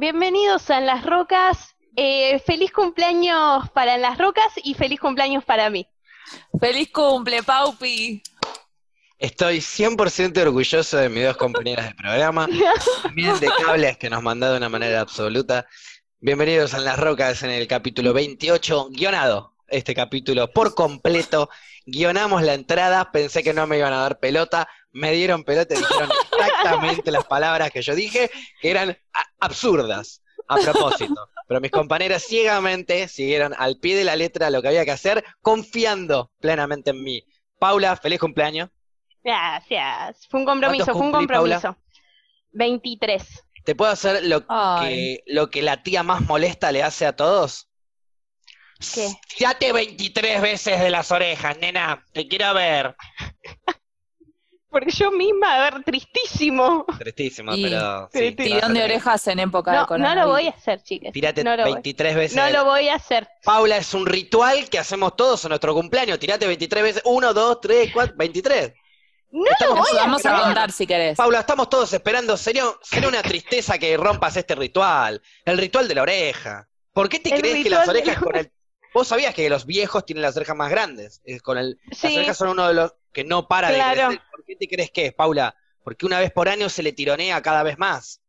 bienvenidos a En las Rocas. Eh, feliz cumpleaños para En las Rocas y feliz cumpleaños para mí. ¡Feliz cumple, Paupi! Estoy 100% orgulloso de mis dos compañeras de programa, bien de cables que nos mandado de una manera absoluta. Bienvenidos a En las Rocas en el capítulo 28, guionado este capítulo por completo. Guionamos la entrada, pensé que no me iban a dar pelota, me dieron pelota y dijeron exactamente las palabras que yo dije, que eran absurdas a propósito. Pero mis compañeras ciegamente siguieron al pie de la letra lo que había que hacer, confiando plenamente en mí. Paula, feliz cumpleaños. Gracias. Fue un compromiso, ¿Cuántos fue un cumplí, Paula? compromiso. 23. ¿Te puedo hacer lo Ay. que, lo que la tía más molesta le hace a todos? ¿Qué? Tirate 23 veces de las orejas, nena. Te quiero ver. Porque yo misma, a ver, tristísimo. Tristísimo, Y- pero sí. Tirón de orejas en época de No, no coronavirus. lo voy a hacer, chicas. Tirate no lo voy. 23 veces. No lo voy a hacer. Paula, es un ritual que hacemos todos en nuestro cumpleaños. Tirate 23 veces. 1, 2, 3, 4, 23. No Estamos- lo voy a Vamos a hacer. contar si querés. Paula, estamos todos esperando. Sería, sería una tristeza que rompas este ritual. El ritual de la oreja. ¿Por qué te El crees que las de orejas la- con el... Vos sabías que los viejos tienen las orejas más grandes. Es Con el... Las orejas son uno de los que no para Claro. de crecer. ¿Por qué te crees que es, Paula? Porque una vez por año se le tironea cada vez más.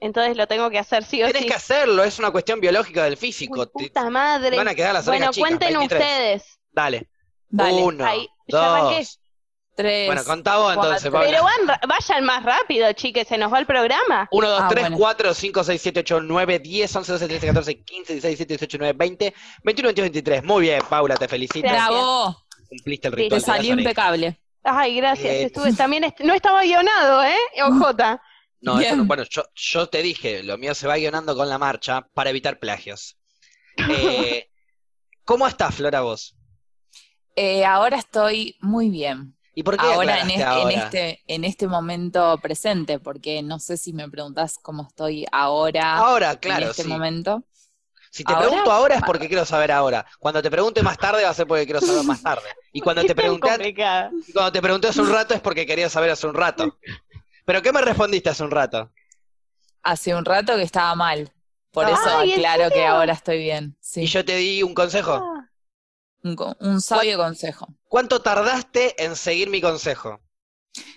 Entonces lo tengo que hacer sí o Tenés sí. que hacerlo, es una cuestión biológica del físico. Uy, puta madre. van a quedar las Bueno, orejas chicas, cuenten 23. ustedes. Dale. Dale. Uno, Ahí, dos. Tres. Bueno, contá vos entonces, cuatro. Paula. Pero van, vayan más rápido, chiques, se nos va el programa. 1, 2, Ah, 3, bueno. 4, 5, 6, 7, 8, 9, 10, 11, 12, 13, 14, 15, 16, 17, 18, 19, 20, 21, 22, 23. Muy bien, Paula, te felicito. Bravo. Cumpliste el Sí, ritual. Te salió impecable. Ay, gracias. Eh, Estuve, también est- no estaba guionado, ¿eh? OJ. No, eso no- bueno, yo, yo te dije, lo mío se va guionando con la marcha para evitar plagios. Eh, ¿Cómo estás, Flora, vos? Eh, ahora estoy muy bien. ¿Y por qué Ahora en, aclaraste es- en ahora? este, en este momento presente, porque no sé si me preguntás cómo estoy ahora, Ahora, claro, en este sí. momento. Si te ¿Ahora? pregunto ahora es porque quiero saber ahora. Cuando te pregunte más tarde va a ser porque quiero saber más tarde. Y cuando te pregunté, y cuando te pregunté hace un rato es porque quería saber hace un rato. ¿Pero qué me respondiste hace un rato? Hace un rato que estaba mal. Por eso ¿en aclaro que ahora estoy bien. Sí. Y yo te di un consejo. Ah, un sabio consejo. ¿Cuánto tardaste en seguir mi consejo?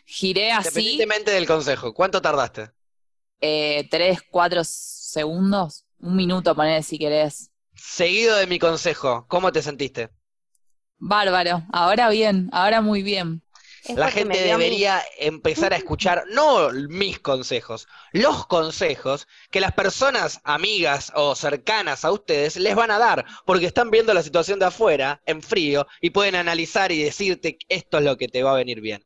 Giré así Independientemente del consejo, ¿cuánto tardaste? eh, tres, cuatro segundos, un minuto, poner si querés. Seguido de mi consejo, ¿cómo te sentiste? Bárbaro. Ahora bien, ahora muy bien. es La gente debería empezar a escuchar no mis consejos, los consejos que las personas amigas o cercanas a ustedes les van a dar, porque están viendo la situación de afuera, en frío, y pueden analizar y decirte esto es lo que te va a venir bien.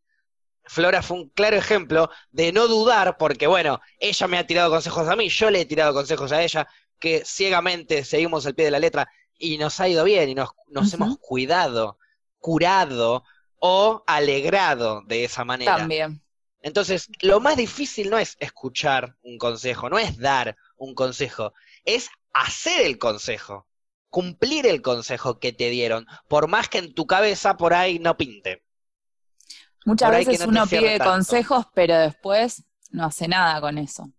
Flora fue un claro ejemplo de no dudar, porque bueno, ella me ha tirado consejos a mí, yo le he tirado consejos a ella, que ciegamente seguimos al pie de la letra y nos ha ido bien y nos, hemos cuidado, curado o alegrado de esa manera. También. Entonces, lo más difícil no es escuchar un consejo, no es dar un consejo, es hacer el consejo, cumplir el consejo que te dieron, por más que en tu cabeza por ahí no pinte. Muchas Por veces no uno pide tanto. consejos, pero después no hace nada con eso.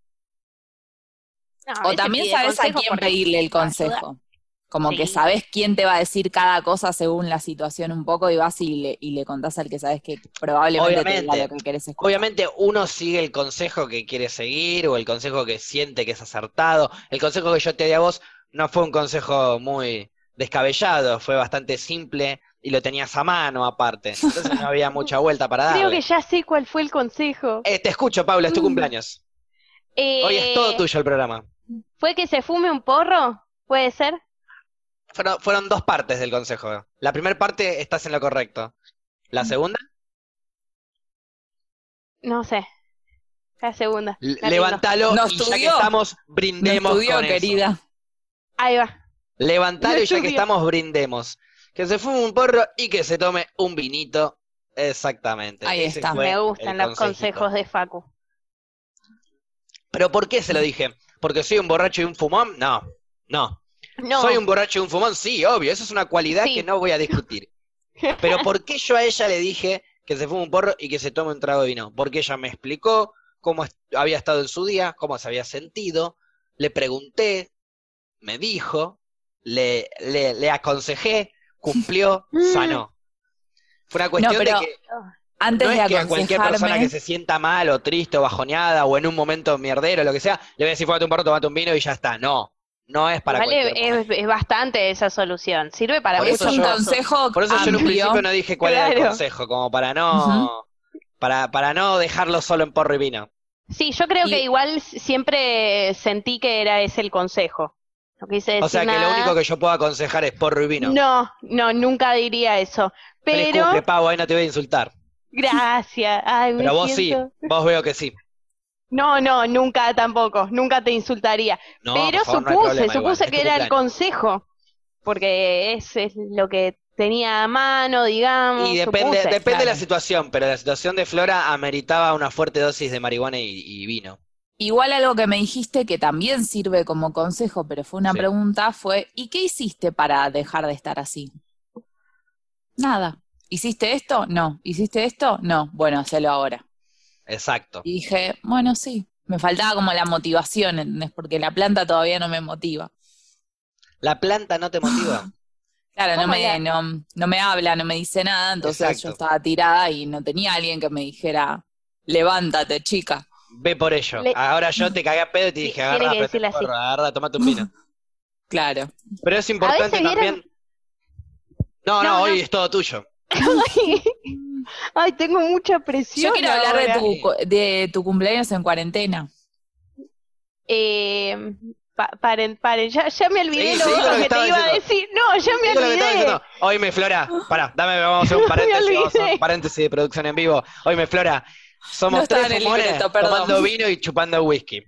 No, O también sabes a quién pedirle el consejo. Como que sabes quién te va a decir cada cosa según la situación un poco y vas y le, y le contás al que sabes que probablemente te diga Obviamente. lo que querés escuchar. Obviamente uno sigue el consejo que quiere seguir o el consejo que siente que es acertado. El consejo que yo te di a vos no fue un consejo muy descabellado, fue bastante simple y lo tenías a mano aparte. Entonces no había mucha vuelta para darle. Creo que ya sé cuál fue el consejo. Eh, te escucho, Paula, es tu Mm. cumpleaños. Hoy es todo Eh, tuyo el programa. ¿Fue que se fume un porro? ¿Puede ser? Fueron, fueron dos partes del consejo. La primera parte estás en lo correcto. La segunda, No sé. La segunda. La levántalo No y ya que estamos, brindemos estudió, con eso. querida. Ahí va. Levantalo y ya que estamos, brindemos. Que se fume un porro y que se tome un vinito. Exactamente. Ahí Ese está. Me gustan los consejito. consejos de Facu. ¿Pero por qué se lo dije? ¿Porque soy un borracho y un fumón? No, no. No. ¿Soy un borracho y un fumón? Sí, obvio. Eso es una cualidad Sí. que no voy a discutir. Pero ¿por qué yo a ella le dije que se fume un porro y que se tome un trago de vino? Porque ella me explicó cómo había estado en su día, cómo se había sentido, le pregunté, me dijo, le, le, le aconsejé, cumplió, sanó. Fue una cuestión pero de que Antes no de es que a cualquier persona que se sienta mal o triste o bajoneada o en un momento mierdero, lo que sea, le voy a decir, fúmate un porro, tomate un vino y ya está. No, no es para cualquier es, bastante esa solución. Sirve para Por es eso un yo- consejo Por eso yo en un principio no dije cuál era el consejo, como para no, para, para no dejarlo solo en porro y vino. Sí, yo creo Y- que igual siempre sentí que era ese el consejo. No quise decir O sea que lo único que yo puedo aconsejar es porro y vino. No, no, nunca diría eso. Pero, cumple, pavo, ahí no te voy a insultar. Gracias. Ay, me Pero vos siento- sí, vos veo que sí. No, no, nunca tampoco, nunca te insultaría. No, Pero no supuse, igual, supuse que era el consejo. Porque es, es lo que tenía a mano, digamos. Y depende, supuse. depende de la situación, pero la situación de Flora ameritaba una fuerte dosis de marihuana y, y vino. Igual algo que me dijiste que también sirve como consejo, pero fue una Sí. pregunta, fue, ¿y qué hiciste para dejar de estar así? Nada. ¿Hiciste esto? No. ¿Hiciste esto? No. Bueno, hacelo ahora. Exacto. Y dije, bueno, sí. Me faltaba como la motivación, ¿entendés? Porque la planta todavía no me motiva. ¿La planta no te motiva? Claro, no ¿Cómo me, no, no me habla, no me dice nada, entonces Exacto. yo estaba tirada y no tenía alguien que me dijera, levántate, chica. Ve por ello. Le- Ahora yo te cagué a pedo y te dije, agarra, porro, agarra, tomate un vino. Claro. Pero es importante vieron- también. No, no, No, no. hoy es todo tuyo. Ay, tengo mucha presión. Yo quiero hablar de tu, de tu cumpleaños en cuarentena. Eh, pa- paren, paren, ya, ya me olvidé Sí, lo sí, lo que te iba a decir. No, ya me olvidé. Hoy me Flora, pará, dame, vamos a hacer un paréntesis, vamos a hacer olvidé. un paréntesis de producción en vivo. Hoy me Flora, somos No tres fumones libreto, tomando vino y chupando whisky.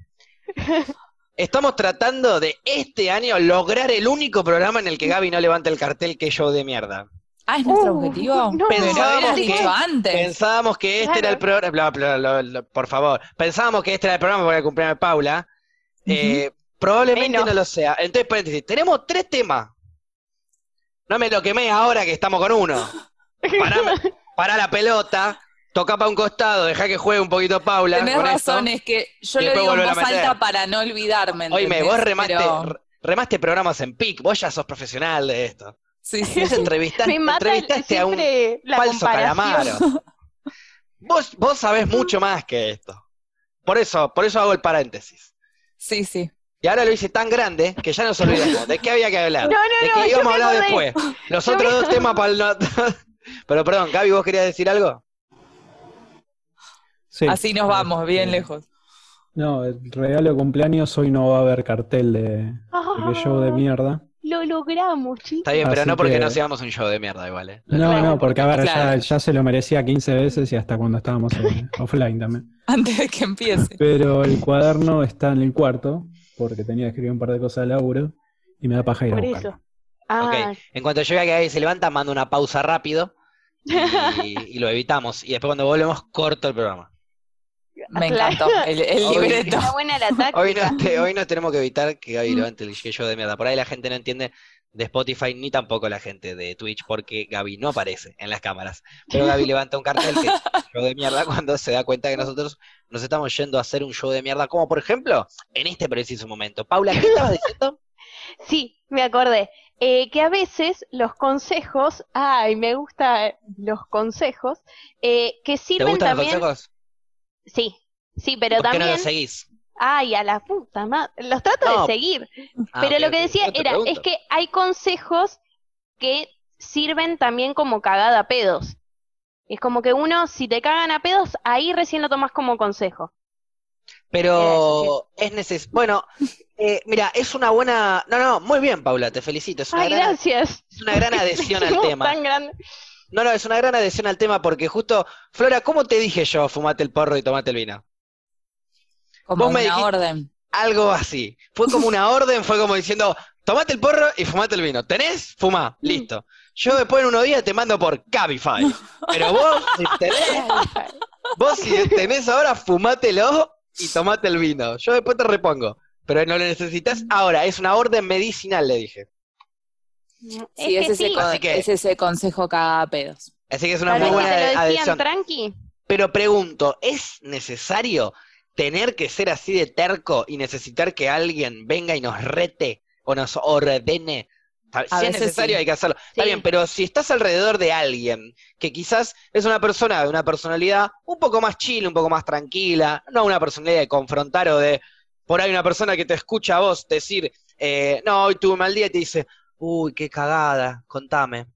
Estamos tratando de este año lograr el único programa en el que Gaby no levanta el cartel que show de mierda. Ah, ¿es nuestro Uh, objetivo? no. Pensábamos que- dicho antes. Pensábamos que este Claro. era el programa, por favor, pensábamos que este era el programa para el cumpleaños de Paula. Eh, probablemente no lo sea. Entonces, paréntesis, tenemos tres temas. No me lo quemé ahora que estamos con uno. Pará, pará la pelota, toca para un costado, deja que juegue un poquito Paula. Tenés con razón, esto. es que yo lo digo en voz alta para no olvidarme. Oíme, ¿entendés? vos remaste, Pero- remaste programas en PIC, vos ya sos profesional de esto. Sí, sí. Vos entrevistaste, Me mata entrevistaste a un la falso calamaro. Vos, vos sabés mucho más que esto. Por eso, por eso hago el paréntesis. Sí, sí. Y ahora lo hice tan grande que ya nos olvidamos. ¿De qué había que hablar? No, no, de no, qué yo íbamos a hablar acordé. después. Los Yo otros me- dos temas para el no... Pero perdón, Gaby, ¿vos querías decir algo? Sí. Así nos vamos, bien Este, lejos. No, el regalo de cumpleaños hoy no va a haber cartel de, de que show de mierda. Lo logramos, chicos. Está bien, pero Así no porque que- no seamos un show de mierda igual, ¿eh? No, no, porque a ver, Claro. ya, ya se lo merecía 15 veces y hasta cuando estábamos offline también. Antes de que empiece. Pero el cuaderno está en el cuarto, porque tenía que escribir un par de cosas de laburo y me da paja ir a Por buscarlo. eso. Ah, Ok, en cuanto yo vea que Gaby se levanta, mando una pausa rápido y, y lo evitamos. Y después cuando volvemos, corto el programa. Me Claro. encantó. El, el Hoy- libreto. está buena la táctica. Hoy no, te- hoy no tenemos que evitar que Gaby levante el show de mierda. Por ahí la gente no entiende de Spotify ni tampoco la gente de Twitch porque Gaby no aparece en las cámaras. Pero Gaby levanta un cartel que show de mierda cuando se da cuenta que nosotros nos estamos yendo a hacer un show de mierda, como por ejemplo en este preciso momento. Paula, ¿qué estabas diciendo? Sí, me acordé. Eh, que a veces los consejos, ay, me gustan los consejos, eh, que ¿Te sirven gustan los consejos? Sí, sí, pero ¿Por qué no también. los seguís? Ay, a la puta madre. Los trato No. de seguir. Ah, pero lo que decía era, pregunto. es que hay consejos que sirven también como cagada a pedos. Es como que uno, si te cagan a pedos, ahí recién lo tomas como consejo. Pero es necesario. Bueno, eh, mira, es una buena. No, no, muy bien, Paula, te felicito. Es una, Ay, gran, gracias. es una gran adhesión al tema. tan. No, no, es una gran adhesión al tema porque justo, Flora, ¿cómo te dije yo, fumate el porro y tomate el vino? Como Vos me una dijiste- orden. Algo así. Fue como una orden, fue como diciendo, tomate el porro y fumate el vino. ¿Tenés? Fumá, listo. Yo después en unos días te mando por Cabify. Pero vos, si tenés, vos si tenés ahora, fumátelo y tomate el vino. Yo después te repongo. Pero no lo necesitas ahora, es una orden medicinal, le dije. Sí, es, que ese, sí. con- Así que- es ese consejo cada a pedos. Así que es una Tal muy buena que te lo decían adhesión. tranqui. Pero pregunto, ¿es necesario tener que ser así de terco y necesitar que alguien venga y nos rete o nos ordene. A Si es necesario sí. hay que hacerlo. Está bien, pero si estás alrededor de alguien que quizás es una persona de una personalidad un poco más chill, un poco más tranquila, no una personalidad de confrontar o de por ahí una persona que te escucha a vos decir, eh, no, hoy tuve un mal día y te dice, uy, qué cagada, contame.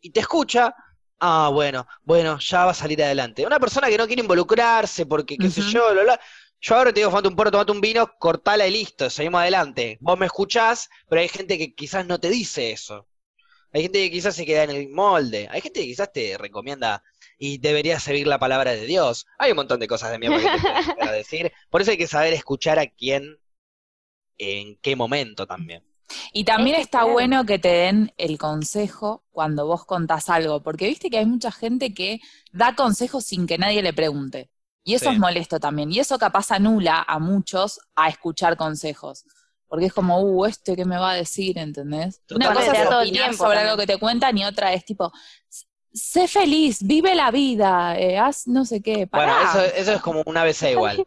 Y te escucha, ah, bueno, bueno, ya va a salir adelante. Una persona que no quiere involucrarse porque, qué sé yo, bla, bla. Yo ahora te digo, fumate un porro, tomate un vino, cortala y listo, seguimos adelante. Vos me escuchás, pero hay gente que quizás no te dice eso. Hay gente que quizás se queda en el molde. Hay gente que quizás te recomienda y deberías seguir la palabra de Dios. Hay un montón de cosas de mierda que te decir. Por eso hay que saber escuchar a quién, en qué momento también. Y también Es está claro. bueno que te den el consejo cuando vos contás algo, porque viste que hay mucha gente que da consejos sin que nadie le pregunte. Y eso Sí. es molesto también. Y eso capaz anula a muchos a escuchar consejos. Porque es como, uh, este que me va a decir, ¿entendés? Una cosa es Todo el opinar tiempo sobre también. algo que te cuentan y otra es tipo, sé feliz, vive la vida, eh, haz no sé qué. Bueno, Pará. eso, eso es como un ABC igual.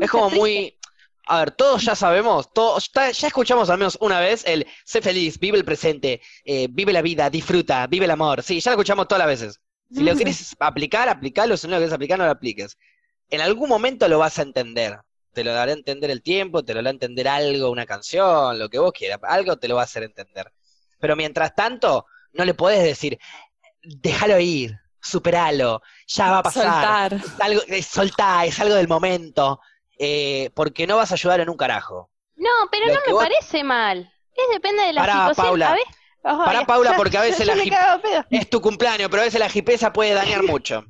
Es como muy. A ver, todos ya sabemos, todos, ya, ya escuchamos al menos una vez el sé feliz, vive el presente, eh, vive la vida, disfruta, vive el amor. Sí, ya lo escuchamos todas las veces. Si lo quieres aplicar, aplicalo. Si no lo quieres aplicar, no lo apliques. En algún momento lo vas a entender. Te lo dará a entender el tiempo, te lo hará entender algo, una canción, lo que vos quieras. Algo te lo va a hacer entender. Pero mientras tanto, no le podés decir, déjalo ir, superalo, ya va a pasar Soltar. es algo, es soltá, es algo del momento, eh, porque no vas a ayudar en un carajo. No, pero Lo no me vos- parece mal. Es depende de la Pará, situación. Paula. A ver. Pará, Paula, porque a veces la pedo. Es tu cumpleaños, pero a veces la jipeza puede dañar mucho.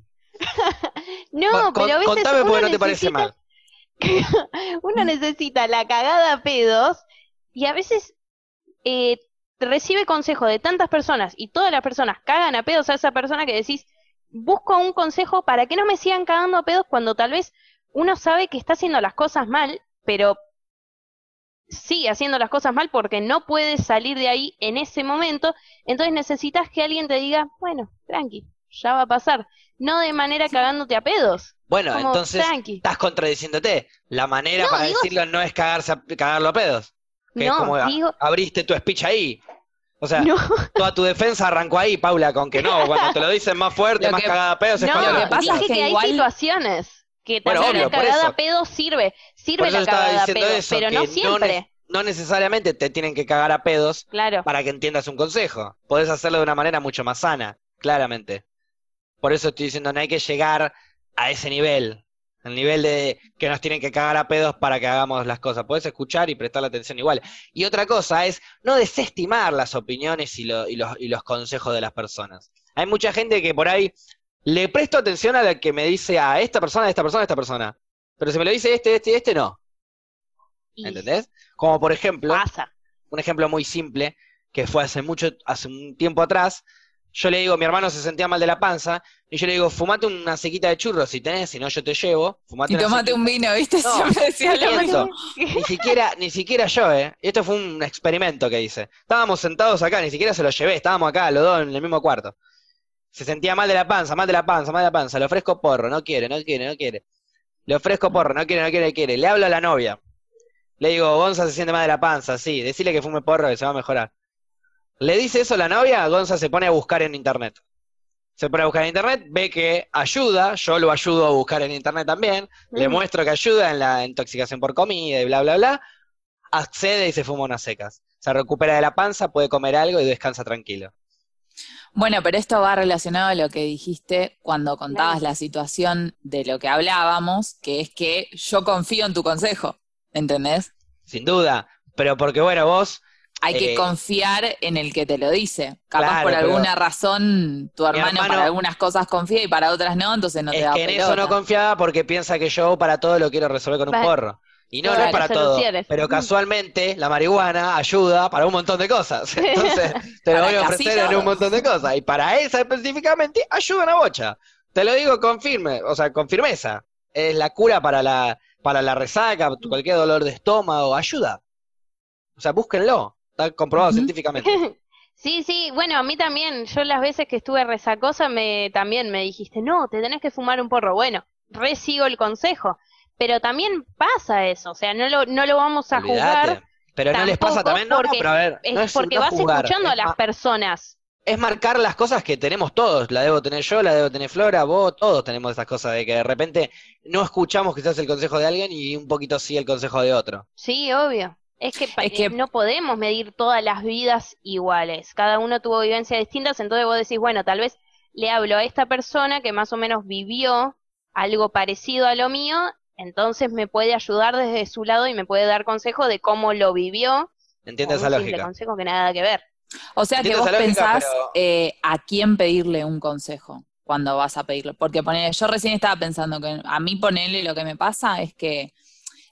No, Con- pero a veces contame uno porque no te parece necesita- mal. uno necesita la cagada a pedos y a veces eh, recibe consejo de tantas personas y todas las personas cagan a pedos a esa persona que decís, busco un consejo para que no me sigan cagando a pedos cuando tal vez uno sabe que está haciendo las cosas mal, pero sigue haciendo las cosas mal porque no puede salir de ahí en ese momento, entonces necesitas que alguien te diga, bueno, tranqui, ya va a pasar, no de manera cagándote a pedos, Bueno, como entonces tranqui. estás contradiciéndote. La manera No, para digo- decirlo no es cagarse a- cagarlo a pedos. Que es No, como a- digo- abriste tu speech ahí. O sea, No. toda tu defensa arrancó ahí, Paula, con que no, cuando te lo dicen más fuerte, Lo más que- cagada a pedos, es No, cuando lo que pasa es dije que que, igual- hay situaciones que Bueno, también obvio, la cagada a pedo sirve, sirve la cagada a pedo, eso, pero no siempre. no necesariamente te tienen que cagar a pedos Claro. para que entiendas un consejo. Podés hacerlo de una manera mucho más sana, claramente. Por eso estoy diciendo, no hay que llegar a ese nivel. El nivel de que nos tienen que cagar a pedos para que hagamos las cosas. Podés escuchar y prestarle atención igual. Y otra cosa es no desestimar las opiniones y, lo- y los, y los consejos de las personas. Hay mucha gente que por ahí le presto atención a la que me dice a esta persona, a esta persona, a esta persona. Pero si me lo dice este, este y este, no. Y ¿Entendés? Como por ejemplo, Pasa. un ejemplo muy simple, que fue hace mucho, hace un tiempo atrás, yo le digo, mi hermano se sentía mal de la panza, y yo le digo, fumate una sequita de churros si tenés, si no yo te llevo, fumate Y tomate sequita". un vino, ¿viste? No, Siempre decía lo mismo. Ni siquiera, ni siquiera yo, eh. Y esto fue un experimento que hice. Estábamos sentados acá, ni siquiera se lo llevé, estábamos acá, los dos en el mismo cuarto. Se sentía mal de la panza, mal de la panza, mal de la panza, le ofrezco porro, no quiere, no quiere, no quiere. Le ofrezco porro, no quiere, no quiere, no quiere. Le hablo a la novia. Le digo, Gonza se siente mal de la panza, sí, decirle que fume porro que se va a mejorar. Le dice eso a la novia, Gonza se pone a buscar en internet. Se pone a buscar en internet, ve que ayuda, yo lo ayudo a buscar en internet también, le Mm. muestro que ayuda en la intoxicación por comida y bla, bla, bla, accede y se fuma unas secas. Se recupera de la panza, puede comer algo y descansa tranquilo. Bueno, pero esto va relacionado a lo que dijiste cuando contabas Claro. la situación de lo que hablábamos, que es que yo confío en tu consejo, ¿entendés? Sin duda, pero porque bueno, vos, Hay que Eh, confiar en el que te lo dice. Capaz Claro, por alguna razón tu hermano, hermano- para algunas cosas confía y para otras no, entonces no te da que en pelota. eso no confiaba porque piensa que yo para todo lo quiero resolver con un porro. Y no, no Todas es para todo. Pero Mm. casualmente la marihuana ayuda para un montón de cosas. Entonces te lo voy a ofrecer en un montón de cosas. Y para esa específicamente ayuda una bocha. Te lo digo con firme, o sea, con firmeza. Es la cura para la, para la resaca, cualquier dolor de estómago, ayuda. O sea, búsquenlo. Está comprobado científicamente. Sí, sí, bueno, a mí también, yo las veces que estuve resacosa me también me dijiste, no, te tenés que fumar un porro. Bueno, re sigo el consejo, pero también pasa eso, o sea, no lo, no lo vamos a juzgar, Pero no les pasa también, no, no, porque pero a ver, es no es porque no vas escuchando a las personas. es marcar las cosas que tenemos todos. La debo tener yo, la debo tener Flora, vos, todos tenemos esas cosas de que de repente no escuchamos quizás el consejo de alguien y un poquito sí el consejo de otro. Sí, obvio. Es que, Es que- eh, no podemos medir todas las vidas iguales. Cada uno tuvo vivencias distintas, entonces vos decís, bueno, tal vez le hablo a esta persona que más o menos vivió algo parecido a lo mío, entonces me puede ayudar desde su lado y me puede dar consejo de cómo lo vivió. Entiendo esa lógica. consejo que nada que ver. O sea que vos lógica, pensás pero- eh, a quién pedirle un consejo cuando vas a pedirlo. Porque ponele, yo recién estaba pensando que a mí ponerle lo que me pasa es que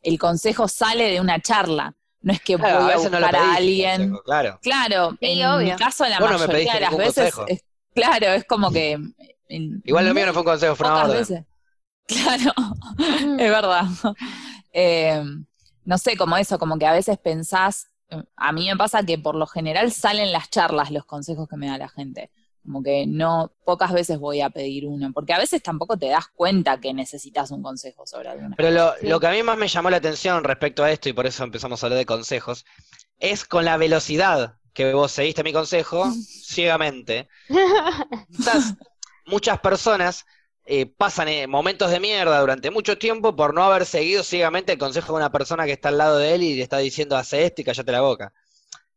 el consejo sale de una charla. No es que Claro, voy a a veces no lo buscar a pedís, alguien. consejo, claro. Claro, Sí, en obvio. mi caso, la mayoría de las veces, es- claro, es como que en Igual lo mío no fue un consejo, fue una orden. veces. Claro, es verdad. Eh, no sé, como eso, como que a veces pensás, eh, a mí me pasa que por lo general salen las charlas los consejos que me da la gente. Como que no, pocas veces voy a pedir uno, porque a veces tampoco te das cuenta que necesitas un consejo sobre alguna. Pero lo, lo que a mí más me llamó la atención respecto a esto, y por eso empezamos a hablar de consejos, es con la velocidad que vos seguiste mi consejo ciegamente. Muchas personas eh, pasan eh, momentos de mierda durante mucho tiempo por no haber seguido ciegamente el consejo de una persona que está al lado de él y le está diciendo hace esto y cállate la boca.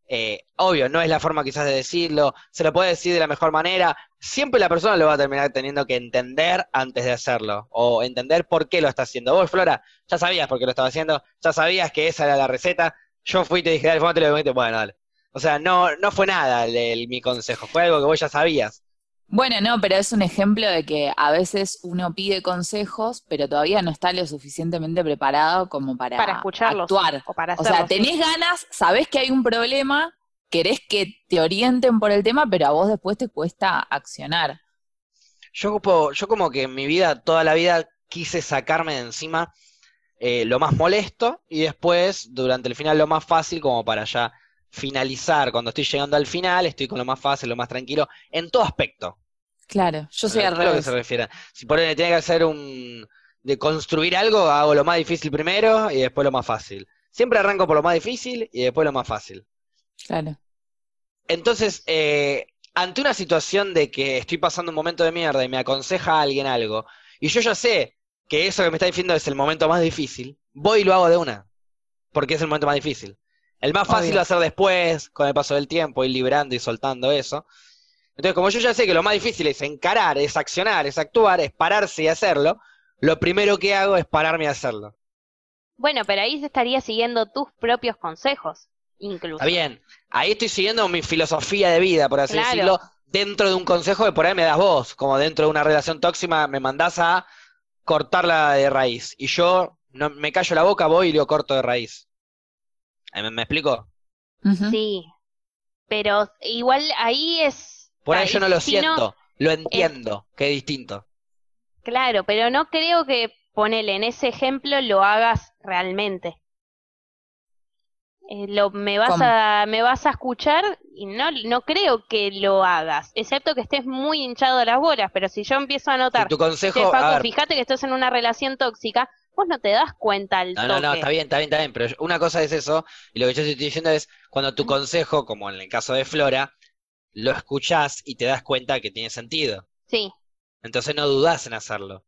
Eh, obvio, no es la forma quizás de decirlo, se lo puede decir de la mejor manera, siempre la persona lo va a terminar teniendo que entender antes de hacerlo, o entender por qué lo está haciendo. Vos, Flora, ya sabías por qué lo estaba haciendo, ya sabías que esa era la receta, yo fui y te dije, dale, fumátelo", y vos dijiste, bueno, dale. O sea, no, no fue nada el- el- mi consejo, fue algo que vos ya sabías. Bueno, no, pero es un ejemplo de que a veces uno pide consejos, pero todavía no está lo suficientemente preparado como para, para escucharlos actuar. o para O sea, sí. tenés ganas, sabés que hay un problema, querés que te orienten por el tema, pero a vos después te cuesta accionar. Yo, ocupo- yo como que en mi vida, toda la vida, quise sacarme de encima eh, lo más molesto y después, durante el final, lo más fácil como para ya finalizar. Cuando estoy llegando al final, estoy con lo más fácil, lo más tranquilo, en todo aspecto. Claro, yo soy a al lo que revés. se refiere. Si por ahí tiene que hacer un... de construir algo, hago lo más difícil primero y después lo más fácil. Siempre arranco por lo más difícil y después lo más fácil. Claro. Entonces, eh, ante una situación de que estoy pasando un momento de mierda y me aconseja alguien algo, y yo ya sé que eso que me está diciendo es el momento más difícil, voy y lo hago de una, porque es el momento más difícil. El más fácil Obvio. va a ser después, con el paso del tiempo, ir liberando y soltando eso. Entonces, como yo ya sé que lo más difícil es encarar, es accionar, es actuar, es pararse y hacerlo, lo primero que hago es pararme y hacerlo. Bueno, pero ahí se estaría siguiendo tus propios consejos, incluso. Está bien, ahí estoy siguiendo mi filosofía de vida, por así Claro. decirlo, dentro de un consejo que por ahí me das vos, como dentro de una relación tóxica me mandás a cortarla de raíz. Y yo no me callo la boca, voy y lo corto de raíz. ¿Eh, ¿Me, me explico? Sí, pero igual ahí es... Por ahí yo no lo si no- siento, lo entiendo, que es distinto. Claro, pero no creo que ponele en ese ejemplo lo hagas realmente. Eh, lo, me vas ¿Cómo? a me vas a escuchar y no no creo que lo hagas, excepto que estés muy hinchado de las bolas, pero si yo empiezo a Si notar, tu che, consejo, Facu, a ver, fíjate que estás en una relación tóxica, vos no te das cuenta al no, no, no, toque. está bien, está bien, está bien, pero una cosa es eso, y lo que yo estoy diciendo es cuando tu consejo, como en el caso de Flora, lo escuchás y te das cuenta que tiene sentido. Sí, Entonces no dudás en hacerlo.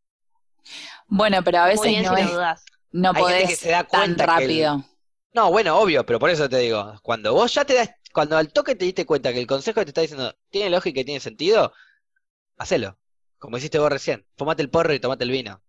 Bueno, pero a veces no si es, no dudas. no Hay gente que podés se da tan cuenta que el- rápido. No, bueno, obvio, pero por eso te digo, cuando vos ya te das, cuando al toque te diste cuenta que el consejo que te está diciendo tiene lógica y tiene sentido, hacelo. Como hiciste vos recién, fumate el porro y tomate el vino.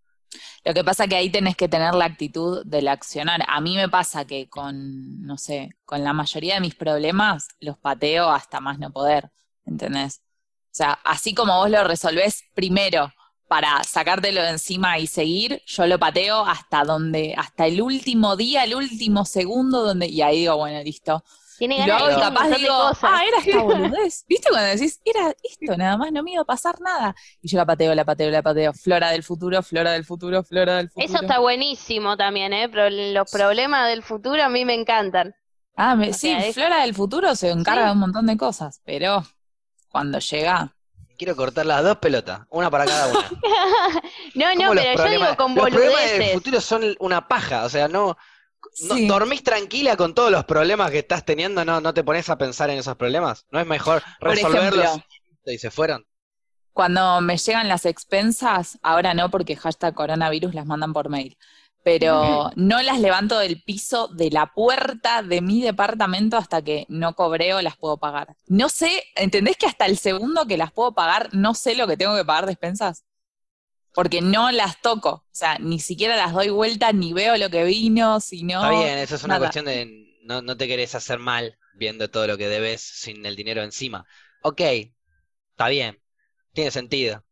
Lo que pasa que ahí tenés que tener la actitud del accionar. A mí me pasa que con, no sé, con la mayoría de mis problemas los pateo hasta más no poder, ¿entendés? O sea, así como vos lo resolvés primero para sacártelo de encima y seguir, yo lo pateo hasta donde, hasta el último día, el último segundo, donde, y ahí digo, bueno, listo. Tiene ganas hago de capaz montón de digo, cosas. ah, era esta boludez. ¿Viste cuando decís, era esto nada más, no me iba a pasar nada? Y yo la pateo, la pateo, la pateo. Flora del futuro, flora del futuro, flora del futuro. Eso está buenísimo también, ¿eh? Pero los problemas del futuro a mí me encantan. Ah, me- sí, sea, es- Flora del futuro se encarga Sí. de un montón de cosas, pero cuando llega, quiero cortar las dos pelotas, una para cada una. No, no, ¿Cómo los pero yo digo con Los problemas del futuro son una paja, o sea, no, no- Sí. dormís tranquila con todos los problemas que estás teniendo, no, no te pones a pensar en esos problemas. ¿No es mejor resolverlos ejemplo. y se fueron? Cuando me llegan las expensas, ahora no porque hashtag coronavirus las mandan por mail, pero no las levanto del piso de la puerta de mi departamento hasta que no cobré o las puedo pagar. No sé, ¿entendés que hasta el segundo que las puedo pagar no sé lo que tengo que pagar de expensas? Porque no las toco, o sea, ni siquiera las doy vuelta, ni veo lo que vino, si no... Está bien, eso es una nada. cuestión de no, no te querés hacer mal viendo todo lo que debes sin el dinero encima. Ok, está bien, tiene sentido.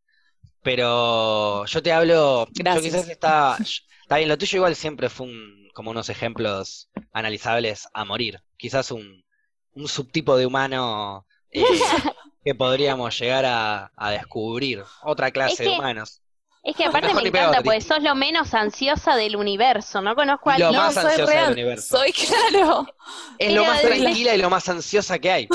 Pero yo te hablo, yo quizás está, está bien, lo tuyo igual siempre fue un, como unos ejemplos analizables a morir. Quizás un, un subtipo de humano eh, que podríamos llegar a, a descubrir, otra clase Es de humanos. Es que aparte Mejor me peor, encanta, di- porque sos lo menos ansiosa del universo. No conozco a Y lo alguien. más soy ansiosa del real, universo. Soy claro. Es lo más de- tranquila y lo más ansiosa que hay.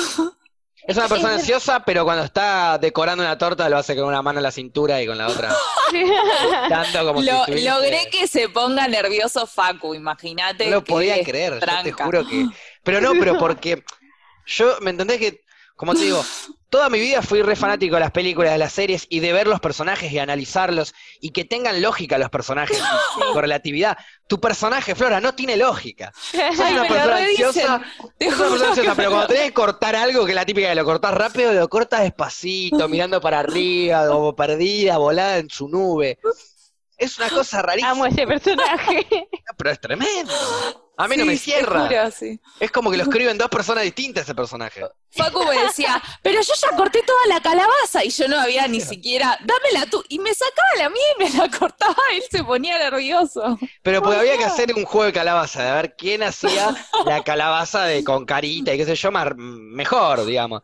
Es una persona ansiosa, pero cuando está decorando una torta lo hace con una mano en la cintura y con la otra dando como si Lo- estuviese- logré que se ponga nervioso Facu, imagínate. No lo podía creer, yo te juro que... Pero no, pero porque yo, ¿me entendés que, como te digo, toda mi vida fui re fanático de las películas, de las series y de ver los personajes y analizarlos y que tengan lógica los personajes y correlatividad. Tu personaje, Flora, no tiene lógica. Sos Ay, una persona ansiosa, sos una persona ansiosa, pero cuando tenés que cortar algo, que es la típica de lo cortás rápido, lo cortas despacito, mirando para arriba, como perdida, volada en su nube. Es una cosa rarísima, Amo ese personaje. pero es tremendo. A mí Sí, no me cierra. sí. Es como que lo escriben dos personas distintas ese personaje. Facu me decía, pero yo ya corté toda la calabaza y yo no había ni siquiera, dámela tú. Y me sacaba la mía y me la cortaba, él se ponía nervioso. Pero porque Oh, había que hacer un juego de calabaza, de ver quién hacía la calabaza de con carita y qué sé yo, mejor, digamos.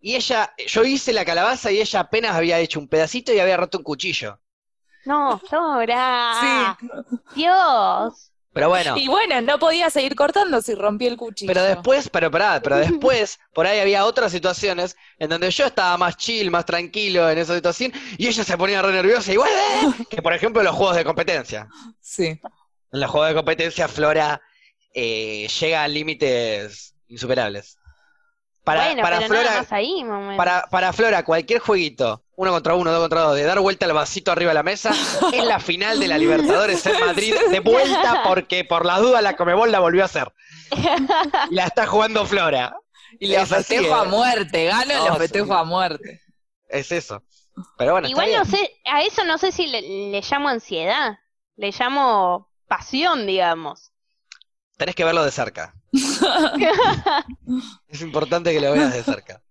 Y ella, yo hice la calabaza y ella apenas había hecho un pedacito y había roto un cuchillo. No, Flora. Dios. Pero bueno, Y bueno, no podía seguir cortando si rompí el cuchillo. pero después, pero pará, pero después, por ahí había otras situaciones en donde yo estaba más chill, más tranquilo en esa situación, y ella se ponía re nerviosa, igual que por ejemplo los juegos de competencia. Sí. En los juegos de competencia, Flora eh, llega a límites insuperables. Para, bueno, para pero Flora, nada más ahí, para, para Flora, cualquier jueguito, uno contra uno, dos contra dos, de dar vuelta al vasito arriba de la mesa, es la final de la Libertadores en Madrid, de vuelta porque por las dudas la Comebol la volvió a hacer. Y la está jugando Flora. Y así, festejo a muerte, gano No, los festejo sí. a muerte. Es eso. Pero bueno, Igual no sé, a eso no sé si le, le llamo ansiedad. Le llamo pasión, digamos. Tenés que verlo de cerca. Es importante que lo veas de cerca.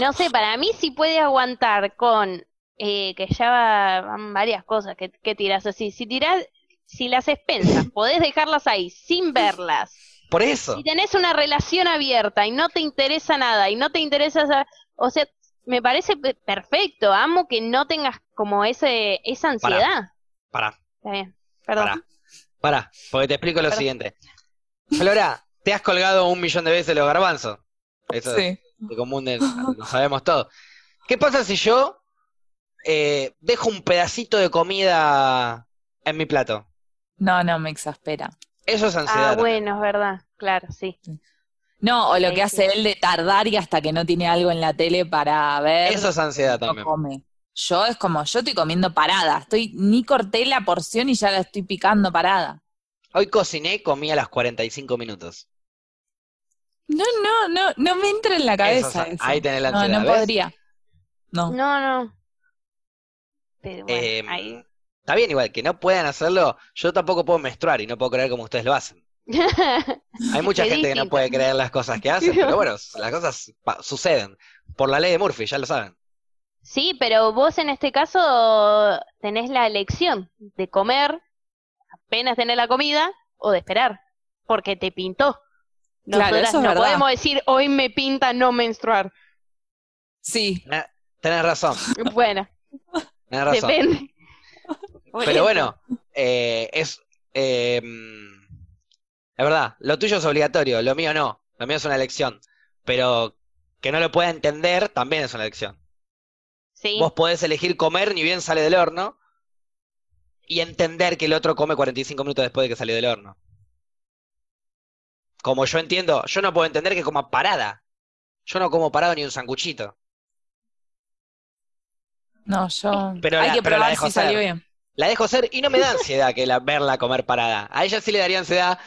No sé, para mí sí puede aguantar con eh, que ya va- van varias cosas que, que tiras así. Si tirás, si las expensas, podés dejarlas ahí sin verlas. Por eso. Si tenés una relación abierta y no te interesa nada y no te interesa esa, o sea, me parece pe- perfecto. Amo que no tengas como ese esa ansiedad. Pará. Está bien. Perdón. Pará, pará, porque te explico lo Perdón. siguiente. Flora, te has colgado un millón de veces los garbanzos. Eso Sí. De común, de- lo sabemos todo. ¿Qué pasa si yo eh, dejo un pedacito de comida en mi plato? No, no, me exaspera. Eso es ansiedad. Ah, también. bueno, es verdad. Claro, sí. No, o lo Sí, que hace sí. él de tardar y hasta que no tiene algo en la tele para ver, Eso es ansiedad no también. come. Yo es como, yo estoy comiendo parada, estoy, ni corté la porción y ya la estoy picando parada. Hoy cociné, comí a las 45 minutos. No, no, no, no me entra en la cabeza Eso es- eso. ahí tenés la No, ansiedad, no ¿ves? podría. No. No, no. Pero bueno, Eh, ahí. Está bien, igual, que no puedan hacerlo. Yo tampoco puedo menstruar y no puedo creer como ustedes lo hacen. Hay mucha gente que no puede creer las cosas que hacen, pero bueno, las cosas suceden. Por la ley de Murphy, ya lo saben. Sí, pero vos en este caso tenés la elección de comer apenas tener la comida o de esperar, porque te pintó. Claro, Nosotras eso es no verdad. podemos decir hoy me pinta no menstruar. Sí, Tenés- Tenés razón, Bueno, tenés razón. depende. Pero bueno, eh, es, eh, mm, es verdad, lo tuyo es obligatorio, lo mío no, lo mío es una elección, pero que no lo pueda entender también es una elección. Sí. Vos podés elegir comer ni bien sale del horno y entender que el otro come 45 minutos después de que salió del horno. Como yo entiendo, yo no puedo entender que coma parada. Yo no como parado ni un sanguchito. No, yo. Pero Hay la- que pero la probar dejo si salió ser. bien. La dejo ser y no me da ansiedad que la, verla comer parada. A ella sí le daría ansiedad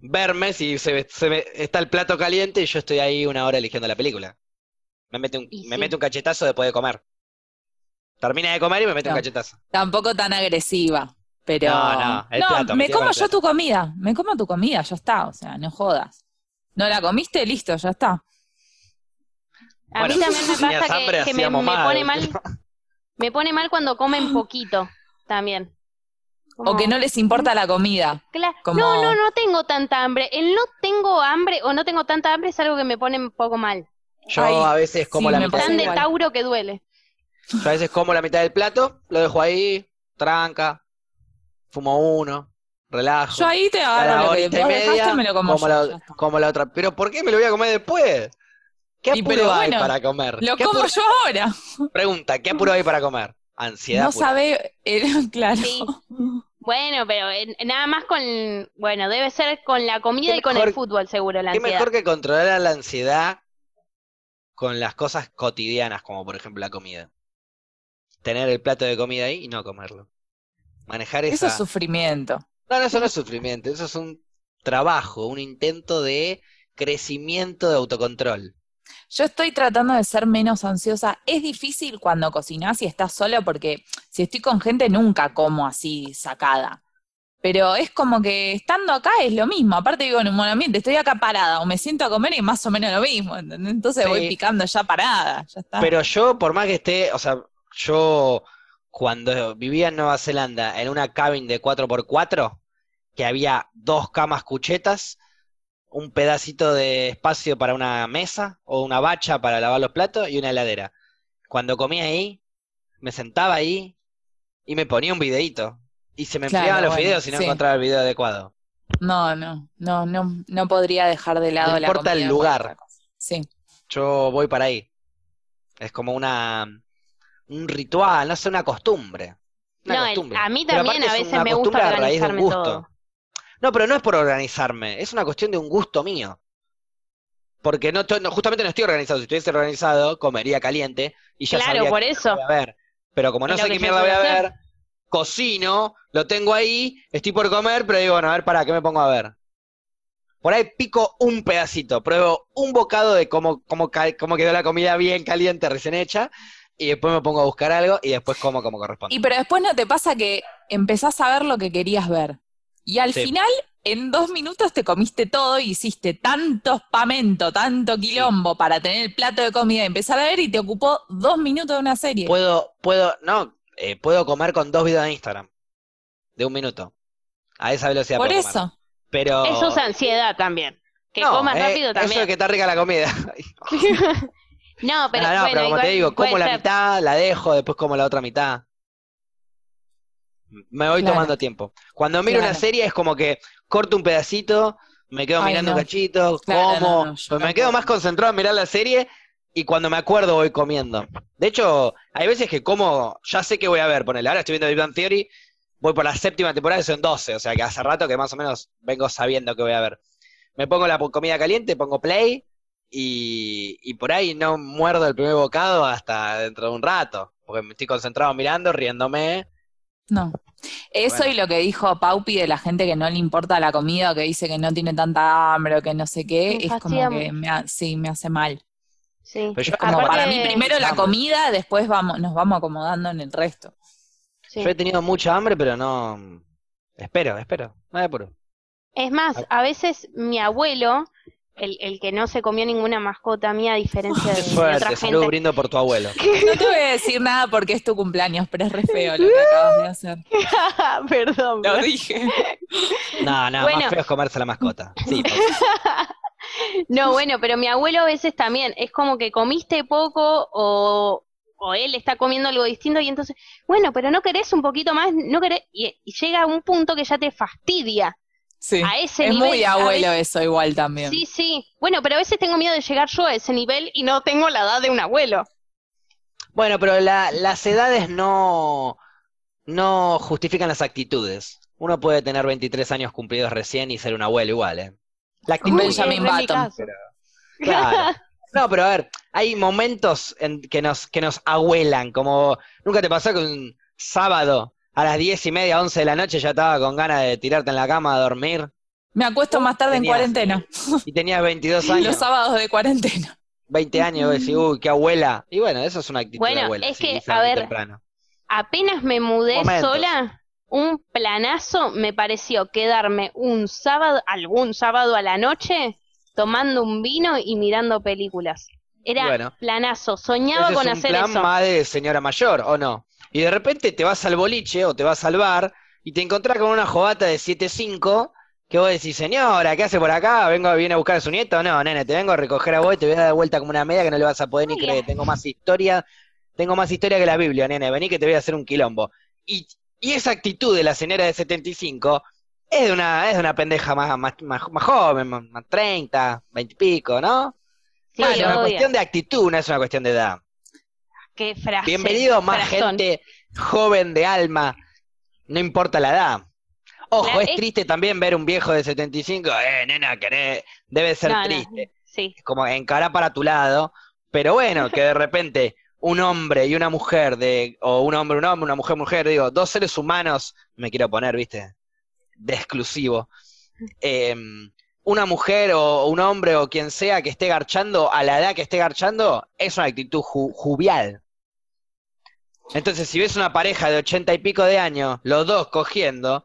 verme si se, está el plato caliente y yo estoy ahí una hora eligiendo la película. Me mete un, Y me sí. mete un cachetazo después de comer. Termina de comer y me mete un cachetazo. Tampoco tan agresiva. Pero. No, no, el plato, me como yo plato. tu comida. Me como tu comida, ya está. O sea, no jodas. ¿No la comiste? Listo, ya está. A mí también me pasa que- hambre, que, me, pone mal, me pone mal cuando comen poquito también. O que no les importa la comida. Cla- como- No, no, no tengo tanta hambre. El no tengo hambre o no tengo tanta hambre es algo que me pone un poco mal. Yo Ay, a veces como sí, la mitad Tan de. Tauro que duele. yo a veces como la mitad del plato, lo dejo ahí, tranca, fumo uno, relajo. Yo ahí te agarro lo que horita y vos media, dejaste, me lo como, yo, la, como la otra. Pero ¿por qué me lo voy a comer después? ¿Qué Y apuro pero hay bueno, para comer? Lo ¿Qué como apuro- yo ahora. Pregunta, ¿qué apuro hay para comer? Ansiedad No pura. sabe, eh, claro. Sí. Bueno, pero nada más con, bueno, debe ser con la comida Qué y con el fútbol seguro la ¿Qué ansiedad. mejor que controlar la ansiedad con las cosas cotidianas, como por ejemplo la comida? Tener el plato de comida ahí y no comerlo. Manejar Eso esa... es sufrimiento. No, no, eso no es sufrimiento, eso es un trabajo, un intento de crecimiento de autocontrol. Yo estoy tratando de ser menos ansiosa. Es difícil cuando cocinás y estás solo porque si estoy con gente nunca como así sacada. Pero es como que estando acá es lo mismo. Aparte digo en un buen ambiente, estoy acá parada o me siento a comer y más o menos lo mismo. ¿entendés? Entonces Sí. voy picando ya parada. Ya está. Pero yo, por más que esté, o sea, yo cuando vivía en Nueva Zelanda en una cabin de 4x4, que había dos camas cuchetas, un pedacito de espacio para una mesa o una bacha para lavar los platos y una heladera. Cuando comía ahí, me sentaba ahí y me ponía un videíto. Y se me Claro, enfriaban los bueno, videos y no sí. encontraba el video adecuado. No, no, no, no, no podría dejar de lado No la importa el comida lugar. Sí. Yo voy para ahí. Es como una un ritual, no sé, una costumbre. Una No, el- costumbre. a mí también a es veces me gusta costumbre a raíz de un organizarme gusto. todo. No, pero no es por organizarme, es una cuestión de un gusto mío. Porque no, justamente no estoy organizado. Si estuviese organizado, comería caliente y ya Claro, sabría por qué eso. voy a ver. Pero como no sé qué mierda voy a ver, cocino, lo tengo ahí, estoy por comer, pero digo, bueno, a ver, para, ¿qué me pongo a ver? Por ahí pico un pedacito, pruebo un bocado de cómo, cómo, cómo quedó la comida bien caliente, recién hecha, y después me pongo a buscar algo y después como como corresponde. Y pero después no te pasa que empezás a ver lo que querías ver. Y al Sí. final, en dos minutos te comiste todo y hiciste tanto spamento, tanto quilombo para tener el plato de comida y empezar a ver y te ocupó dos minutos de una serie. Puedo, puedo, no, eh, puedo comer con dos videos de Instagram, de un minuto. A esa velocidad Por puedo comer. eso. Pero... Eso es ansiedad también. Que No, comas eh, rápido Eso también. de que está rica la comida. No, pero no, no, bueno, pero como igual te digo, como la ser. mitad, la dejo, después como la otra mitad. Me voy Claro. tomando tiempo. Cuando miro una serie es como que corto un pedacito, me quedo Ay, mirando no. un cachito, Claro, como, no, pues me quedo más concentrado en mirar la serie y cuando me acuerdo voy comiendo. De hecho, hay veces que como, ya sé que voy a ver, ponele, ahora estoy viendo Big Bang Theory, voy por la séptima temporada y son 12, o sea que hace rato que más o menos vengo sabiendo que voy a ver. Me pongo la comida caliente, pongo play y, y por ahí no muerdo el primer bocado hasta dentro de un rato, porque me estoy concentrado mirando, riéndome. No. Eso Bueno. y lo que dijo Paupi de la gente que no le importa la comida o que dice que no tiene tanta hambre o que no sé qué, Me es como que me ha- sí, me hace mal. Sí. Pero yo- Es como Aparte- para mí primero la comida, después vamos, nos vamos acomodando en el resto. sí. Yo he tenido mucha hambre, pero no... Espero, espero, no hay apuro. Es más, a veces mi abuelo, el, el que no se comió ninguna mascota mía, a diferencia de, Qué de suerte, otra salud gente. brindo por tu abuelo. No te voy a decir nada porque es tu cumpleaños, pero es re feo lo que acabas de hacer. Perdón. Lo dije. No, no, Bueno. más feo es comerse la mascota. Sí, por- No, bueno, pero mi abuelo a veces también, es como que comiste poco o, o él está comiendo algo distinto y entonces, bueno, pero no querés un poquito más, no querés, y, y llega a un punto que ya te fastidia Sí. a ese Es nivel. muy a abuelo veces- eso igual también. Sí, sí. Bueno, pero a veces tengo miedo de llegar yo a ese nivel y no tengo la edad de un abuelo. Bueno, pero la- las edades no, no justifican las actitudes. Uno puede tener 23 años cumplidos recién y ser un abuelo igual, ¿eh? La actitud, Uy, Benjamin es Button. claro. No, pero a ver, hay momentos en que nos, que nos abuelan, como nunca te pasó que un sábado a las diez y media, 11 de la noche ya estaba con ganas de tirarte en la cama a dormir Me acuesto más tarde en cuarentena. y tenías 22 años, Los sábados de cuarentena. 20 años, y decís, uy, qué abuela. Y bueno, eso es una actitud Bueno, de abuela. es que, a ver, temprano. Apenas me mudé Momentos. sola, un planazo me pareció quedarme un sábado, algún sábado a la noche, tomando un vino y mirando películas. Era Bueno. planazo, soñaba con es un hacer plan eso. más de señora mayor, ¿o no? Y de repente te vas al boliche o te vas al bar y te encontrás con una jovata de 7-5 que vos decís, señora, ¿qué hace por acá? ¿Vengo, viene a buscar a su nieto? No, nene, te vengo a recoger a vos y te voy a dar de vuelta como una media que no le vas a poder ni creer. Tengo más historia, tengo más historia que la Biblia, nene. Vení que te voy a hacer un quilombo. Y, y esa actitud de la señora de 75 es de una, es de una pendeja más, más, más, más joven, más, más 30, 20 y pico, ¿no? Sí, Bueno, es una cuestión de actitud, no es una cuestión de edad. Qué frase. Bienvenido más frasón. gente joven de alma, no importa la edad. Ojo, La- es es- triste también ver un viejo de 75, eh, nena, querés, debe ser No, no, triste, Sí. como encarar para tu lado, pero bueno, que de repente un hombre y una mujer, de, o un hombre, un hombre, una mujer, mujer, digo, dos seres humanos, me quiero poner, viste, de exclusivo, em, una mujer o un hombre o quien sea que esté garchando, a la edad que esté garchando, es una actitud ju-. Entonces, si ves una pareja de ochenta y pico de años, los dos cogiendo,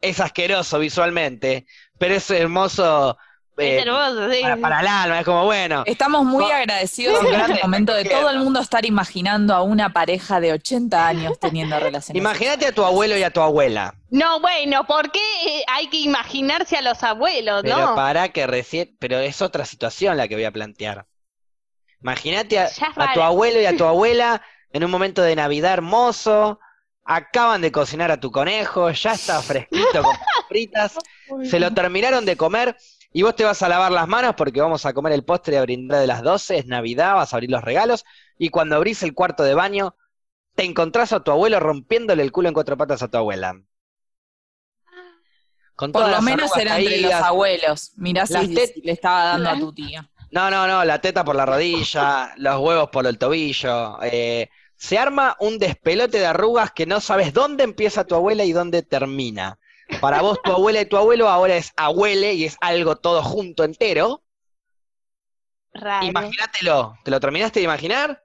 es asqueroso visualmente, pero es hermoso eh, es hermoso, sí. para, para el alma, es como bueno. Estamos muy Con- agradecidos en este momento de todo el mundo estar imaginando a una pareja de 80 años teniendo relaciones. Imagínate a tu abuelo y a tu abuela, No, bueno, ¿por qué eh, hay que imaginarse a los abuelos, pero no? para que recién, pero es otra situación la que voy a plantear. Imagínate a, tu abuelo y a tu abuela en un momento de Navidad hermoso, acaban de cocinar a tu conejo, ya está fresquito con fritas, se lo terminaron de comer y vos te vas a lavar las manos porque vamos a comer el postre y a brindar de las 12, es Navidad, vas a abrir los regalos y cuando abrís el cuarto de baño te encontrás a tu abuelo rompiéndole el culo en cuatro patas a tu abuela. Con Por lo menos era entre los abuelos. Mirá si le estaba dando a tu tía. No, no, no, la teta por la rodilla, los huevos por el tobillo. eh, se arma un despelote de arrugas que no sabes dónde empieza tu abuela y dónde termina. Para vos, tu abuela y tu abuelo ahora es abuele y es algo todo junto entero. Raro. Imagínatelo. ¿Te lo terminaste de imaginar?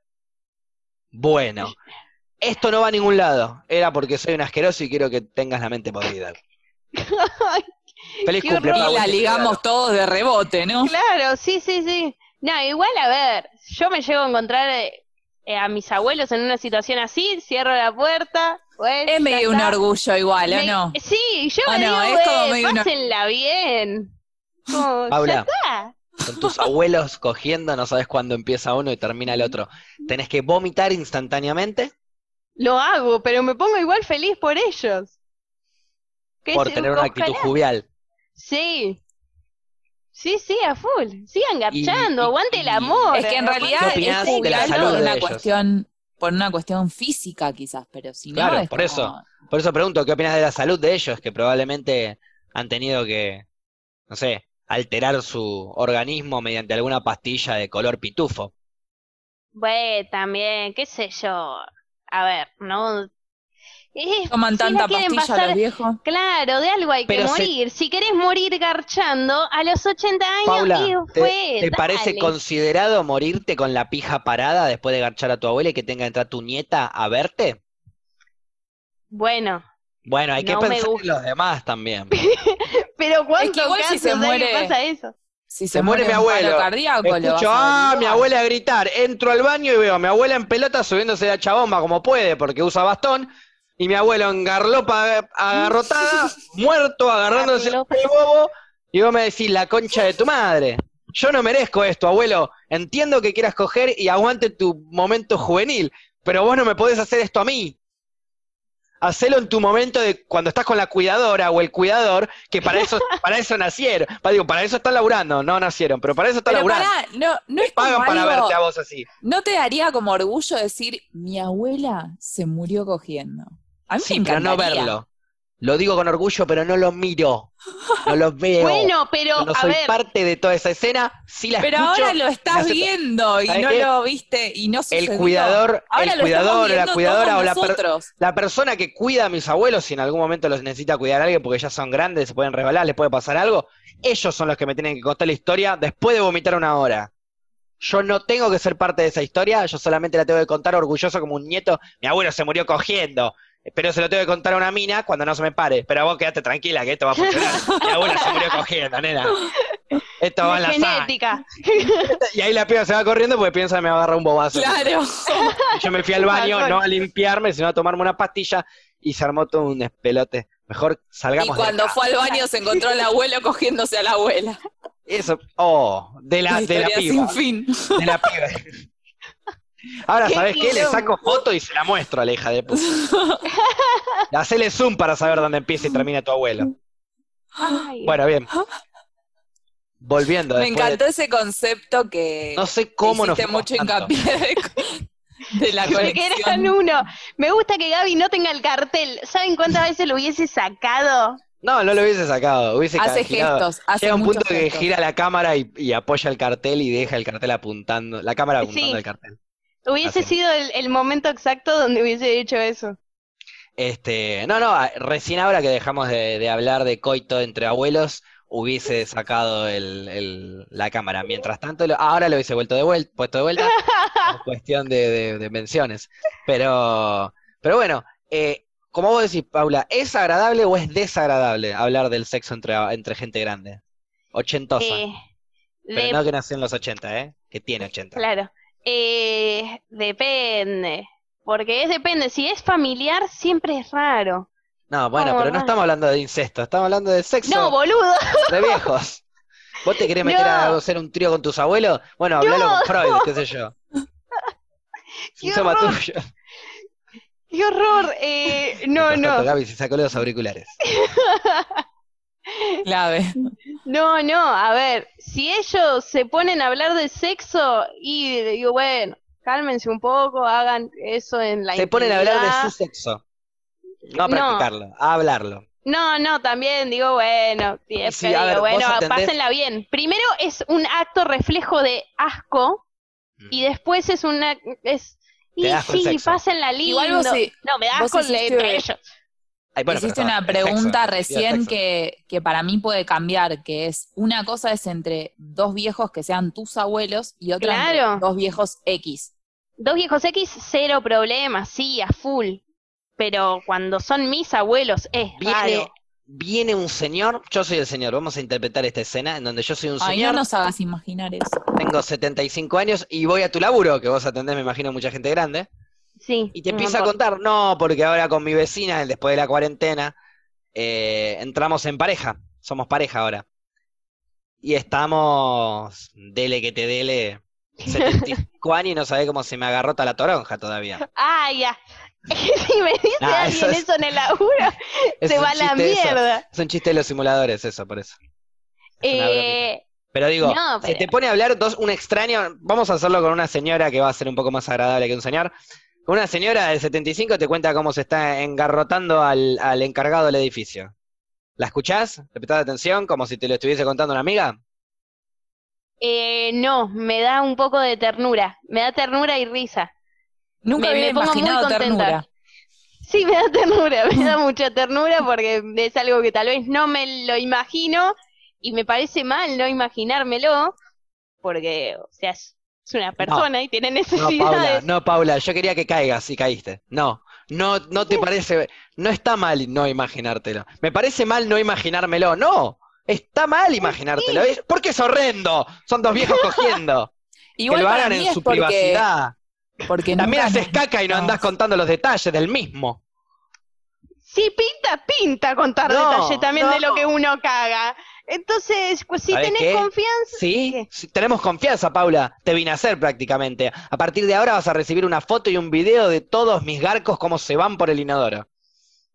Bueno, esto no va a ningún lado. Era porque soy un asqueroso y quiero que tengas la mente podrida. Feliz cumple. Y la ligamos todos de rebote, ¿no? Claro, sí, sí, sí. No, igual a ver, yo me llego a encontrar eh, a mis abuelos en una situación así, cierro la puerta, pues, Es medio un orgullo igual, ¿o Me- no? Sí, yo ¿O me no? digo, Es como "Eh, medio una- pásenla bien. Como, ya Paula. está. Con tus abuelos cogiendo, no sabes cuándo empieza uno y termina el otro. Tenés que vomitar instantáneamente Lo hago, pero me pongo igual feliz por ellos. Por tener una actitud jovial. Sí. Sí, sí, a full. Sigan y- aguante el amor. Es que en realidad ¿Qué es de la salud por de una ellos? cuestión, por una cuestión física quizás, pero si no Claro, es por como- eso. Por eso pregunto, ¿qué opinas de la salud de ellos? Que probablemente han tenido que, no sé, alterar su organismo mediante alguna pastilla de color pitufo. Bueno, también, qué sé yo. A ver, no. Toman si tanta pastilla pasar- los viejos. Claro, de algo hay que se- morir. Si querés morir garchando a los 80 años, Paula, y ¿te, fue, te parece considerado morirte con la pija parada después de garchar a tu abuela y que tenga que entrar tu nieta a verte? Bueno, Bueno, hay que No pensar en los demás también. pero ¿cuántos igual si casos se hay que muere- pasa eso? Si Se muere mi abuelo. cardíaco, Escucho, a ah, mi abuela a gritar. Entro al baño y veo a mi abuela en pelota subiéndose la chabomba como puede porque usa bastón. Y mi abuelo en garlopa agarrotada, muerto, agarrándose el bobo. Y vos me decís, la concha de tu madre. Yo no merezco esto, abuelo. Entiendo que quieras coger y aguante tu momento juvenil. Pero vos no me podés hacer esto a mí. Hacelo en tu momento de cuando estás con la cuidadora o el cuidador, que para eso, para eso nacieron. Pa- Digo, para eso están laburando, no nacieron, pero para eso están Pero laburando. pará, no, no es Pagan como para algo- verte a vos así. ¿No te daría como orgullo decir, mi abuela se murió cogiendo? A mí Sí, me pero no verlo. Lo digo con orgullo, pero no lo miro. No lo veo. Bueno, pero a soy ver, parte de toda esa escena, sí la Pero escucho. ahora lo estás viendo y ¿Sabes no qué? lo viste y no sucedió. El cuidador, Ahora el cuidador, la cuidadora o la, per- la persona que cuida a mis abuelos, si en algún momento los necesita cuidar a alguien porque ya son grandes, se pueden resbalar, les puede pasar algo, ellos son los que me tienen que contar la historia después de vomitar una hora. Yo no tengo que ser parte de esa historia, yo solamente la tengo que contar orgulloso como un nieto. Mi abuelo se murió cogiendo, pero se lo tengo que contar a una mina cuando no se me pare. Pero vos quedate tranquila que esto va a funcionar. Mi abuelo se murió cogiendo, nena. Esto va en la sangre. genética. Y ahí la piba se va corriendo porque piensa que me va a agarrar un bobazo. Claro. Y Yo me fui al baño, no a limpiarme, sino a tomarme una pastilla y se armó todo un espelote. Mejor Y salgamos de cuando acá. fue al baño se encontró al abuelo cogiéndose a la abuela. Eso, oh, de la, La de la piba. sin fin. De la piba. Ahora, Qué ¿sabes qué? Le saco foto y se la muestro a la hija de puta. Hacele zoom para saber dónde empieza y termina tu abuelo. Ay, Bueno, bien. Volviendo. Me de- encantó ese concepto que No sé cómo nos mucho tanto. hincapié de, de la que eran colección. uno. Me gusta que Gaby no tenga el cartel. ¿Saben cuántas veces lo hubiese sacado? No, no lo hubiese sacado. Hubiese Hace gestos, hace Llega un punto que gira la cámara y, y apoya el cartel y deja el cartel apuntando. La cámara apuntando Sí. al cartel. Hubiese Así. sido el, el momento exacto donde hubiese hecho eso. Este, no, no, recién ahora que dejamos de, de hablar de coito entre abuelos, hubiese sacado el, el- la cámara. Mientras tanto, lo- ahora lo hubiese vuelto de vuelta, puesto de vuelta, por cuestión de, de- de menciones. Pero, pero bueno, eh, como vos decís, Paula, ¿es agradable o es desagradable hablar del sexo entre, entre gente grande? Ochentosa. Eh, Pero no que nació en los 80, ¿eh? Que tiene 80. Claro. Eh, depende. Porque es depende. Si es familiar, siempre es raro. No, bueno, No, pero no no. estamos hablando de incesto, estamos hablando de sexo No, boludo. de viejos. ¿Vos te querés meter a hacer un trío con tus abuelos? Bueno, hablalo No. con Freud, qué sé yo. Qué horror. tuyo. Qué horror. Eh, no, no. Gaby se sacó los auriculares. Clave. No, no. A ver, si ellos se ponen a hablar de sexo y digo, bueno, cálmense un poco, hagan eso en la Se ponen a hablar de su sexo. No a No. practicarlo, a hablarlo. No, no, también digo, bueno, siempre Sí, ver, digo, vos bueno, atendés- pásenla bien. Primero es un acto reflejo de asco y después es una es y el sí, pásenla lindo. Igual vos no, me da asco entre ellos. Ay, bueno, Hiciste una pregunta recién sexo. que, que para mí puede cambiar, que es una cosa es entre dos viejos que sean tus abuelos y otra entre Claro. dos viejos X. Dos viejos X, cero problema, sí, a full. Pero cuando son mis abuelos es Viene, raro. viene un señor, yo soy el señor, vamos a interpretar esta escena en donde yo soy un Ay, señor, no nos hagas imaginar eso. tengo 75 años y voy a tu laburo, que vos atendés, me imagino, mucha gente grande. Sí. Y te empieza a contar, no, porque ahora con mi vecina, después de la cuarentena, eh, entramos en pareja, somos pareja ahora. Y estamos, dele que te dele, 75 años y no sabe cómo se me agarrota la toronja todavía. Ah, ya. si me dice Nah, eso alguien es- eso en el laburo, Es se va a la chiste eso, mierda. Es un chiste de los simuladores, eso, por eso. Es. Eh, Pero digo, no, te pone a hablar dos, un extraño, vamos a hacerlo con una señora que va a ser un poco más agradable que un señor. Una señora de 75 te cuenta cómo se está engarrotando al, al encargado del edificio. ¿La escuchás? ¿Le prestás atención como si te lo estuviese contando una amiga? eh, no, me da un poco de ternura. Me da ternura y risa. Nunca Me- había me pongo muy imaginado contenta. ternura. Sí, me da ternura, me da mucha ternura porque es algo que tal vez no me lo imagino y me parece mal no imaginármelo porque, o sea, es, es una persona y tiene No, Paula, necesidades. no, Paula, yo quería que caigas y caíste. No, no, no te parece, no está mal no imaginártelo. Me parece mal no imaginármelo, no. Está mal imaginártelo, es porque es horrendo. Son dos viejos cogiendo. Igual que lo hagan en su porque, privacidad. porque También haces caca y no nos- andás contando los detalles del mismo. Sí, pinta, pinta contar No, detalle también de no. lo que uno caga. Entonces, pues si ¿Sabes tenés qué? confianza, Sí, ¿Qué? sí, tenemos confianza, Paula. Te vine a hacer prácticamente. A partir de ahora vas a recibir una foto y un video de todos mis garcos cómo se van por el inodoro.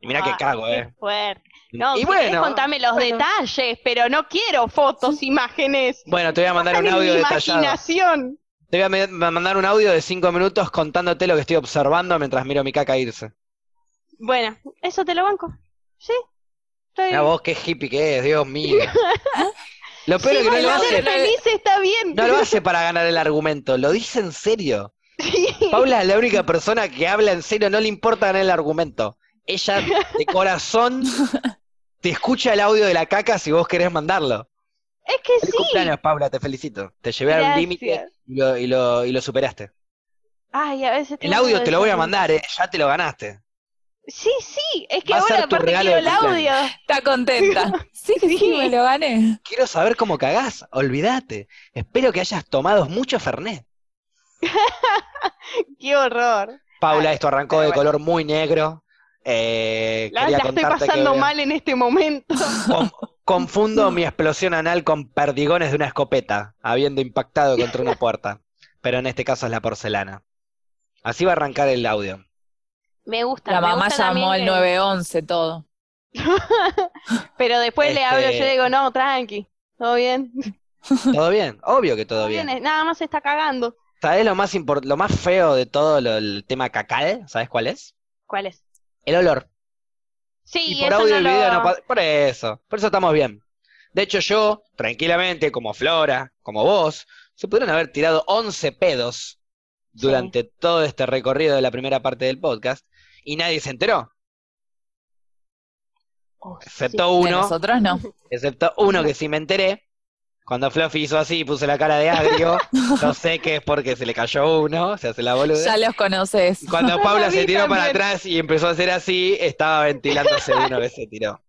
Y mira que Ah, cago, qué ¿eh? fuerte. No, y si bueno, contame los bueno. detalles, pero no quiero fotos, imágenes. bueno, te voy a mandar un audio detallado. imaginación. Te voy a mandar un audio de cinco minutos contándote lo que estoy observando mientras miro mi caca irse. Bueno, eso te lo banco. Sí. Está. Mira vos qué hippie que es, Dios mío. Lo peor es que no lo hace, ser feliz, está bien. no lo hace para ganar el argumento, lo dice en serio. Paula es la única persona que habla en serio, no le importa ganar el argumento. Ella de corazón te escucha el audio de la caca si vos querés mandarlo. Es que Feliz sí. cumpleaños, Paula, te felicito. Te llevé a un límite y lo, y, lo, y lo superaste. Ay, a veces El audio te lo voy a mandar, eh, ya te lo ganaste. Sí, sí, es que ahora aparte quiero el audio. Está contenta. Sí, sí, Sí. me lo gané. Quiero saber cómo cagás, olvídate. Espero que hayas tomado mucho Fernet. Qué horror. Paula, Ay, esto arrancó pero de bueno. color muy negro. Eh, La, estoy pasando que mal en este momento. con- confundo mi explosión anal con perdigones de una escopeta, habiendo impactado contra una puerta. Pero en este caso es la porcelana. Así va a arrancar el audio. Me gusta. La mamá gusta llamó al que- 911, todo. Pero después le hablo, Este- yo le digo, no, tranqui, todo bien. ¿Todo bien? Obvio que todo bien. Nada más se está cagando. ¿Sabes lo más impor- lo más feo de todo lo- el tema cacal? ¿Sabes cuál es? ¿Cuál es? El olor. Sí, Y por eso audio no el lo... video no Por eso, por eso estamos bien. De hecho, yo, tranquilamente, como Flora, como vos, se pudieron haber tirado 11 pedos durante todo este recorrido de la primera parte del podcast y nadie se enteró, Oh, excepto uno, nosotros no. excepto uno que sí me enteré. Cuando Fluffy hizo así y puse la cara de agrio, yo sé que es porque se le cayó uno, se hace la boluda. Ya los conoces. Y cuando Paula se tiró para atrás y empezó a hacer así, estaba ventilándose de una vez se tiró.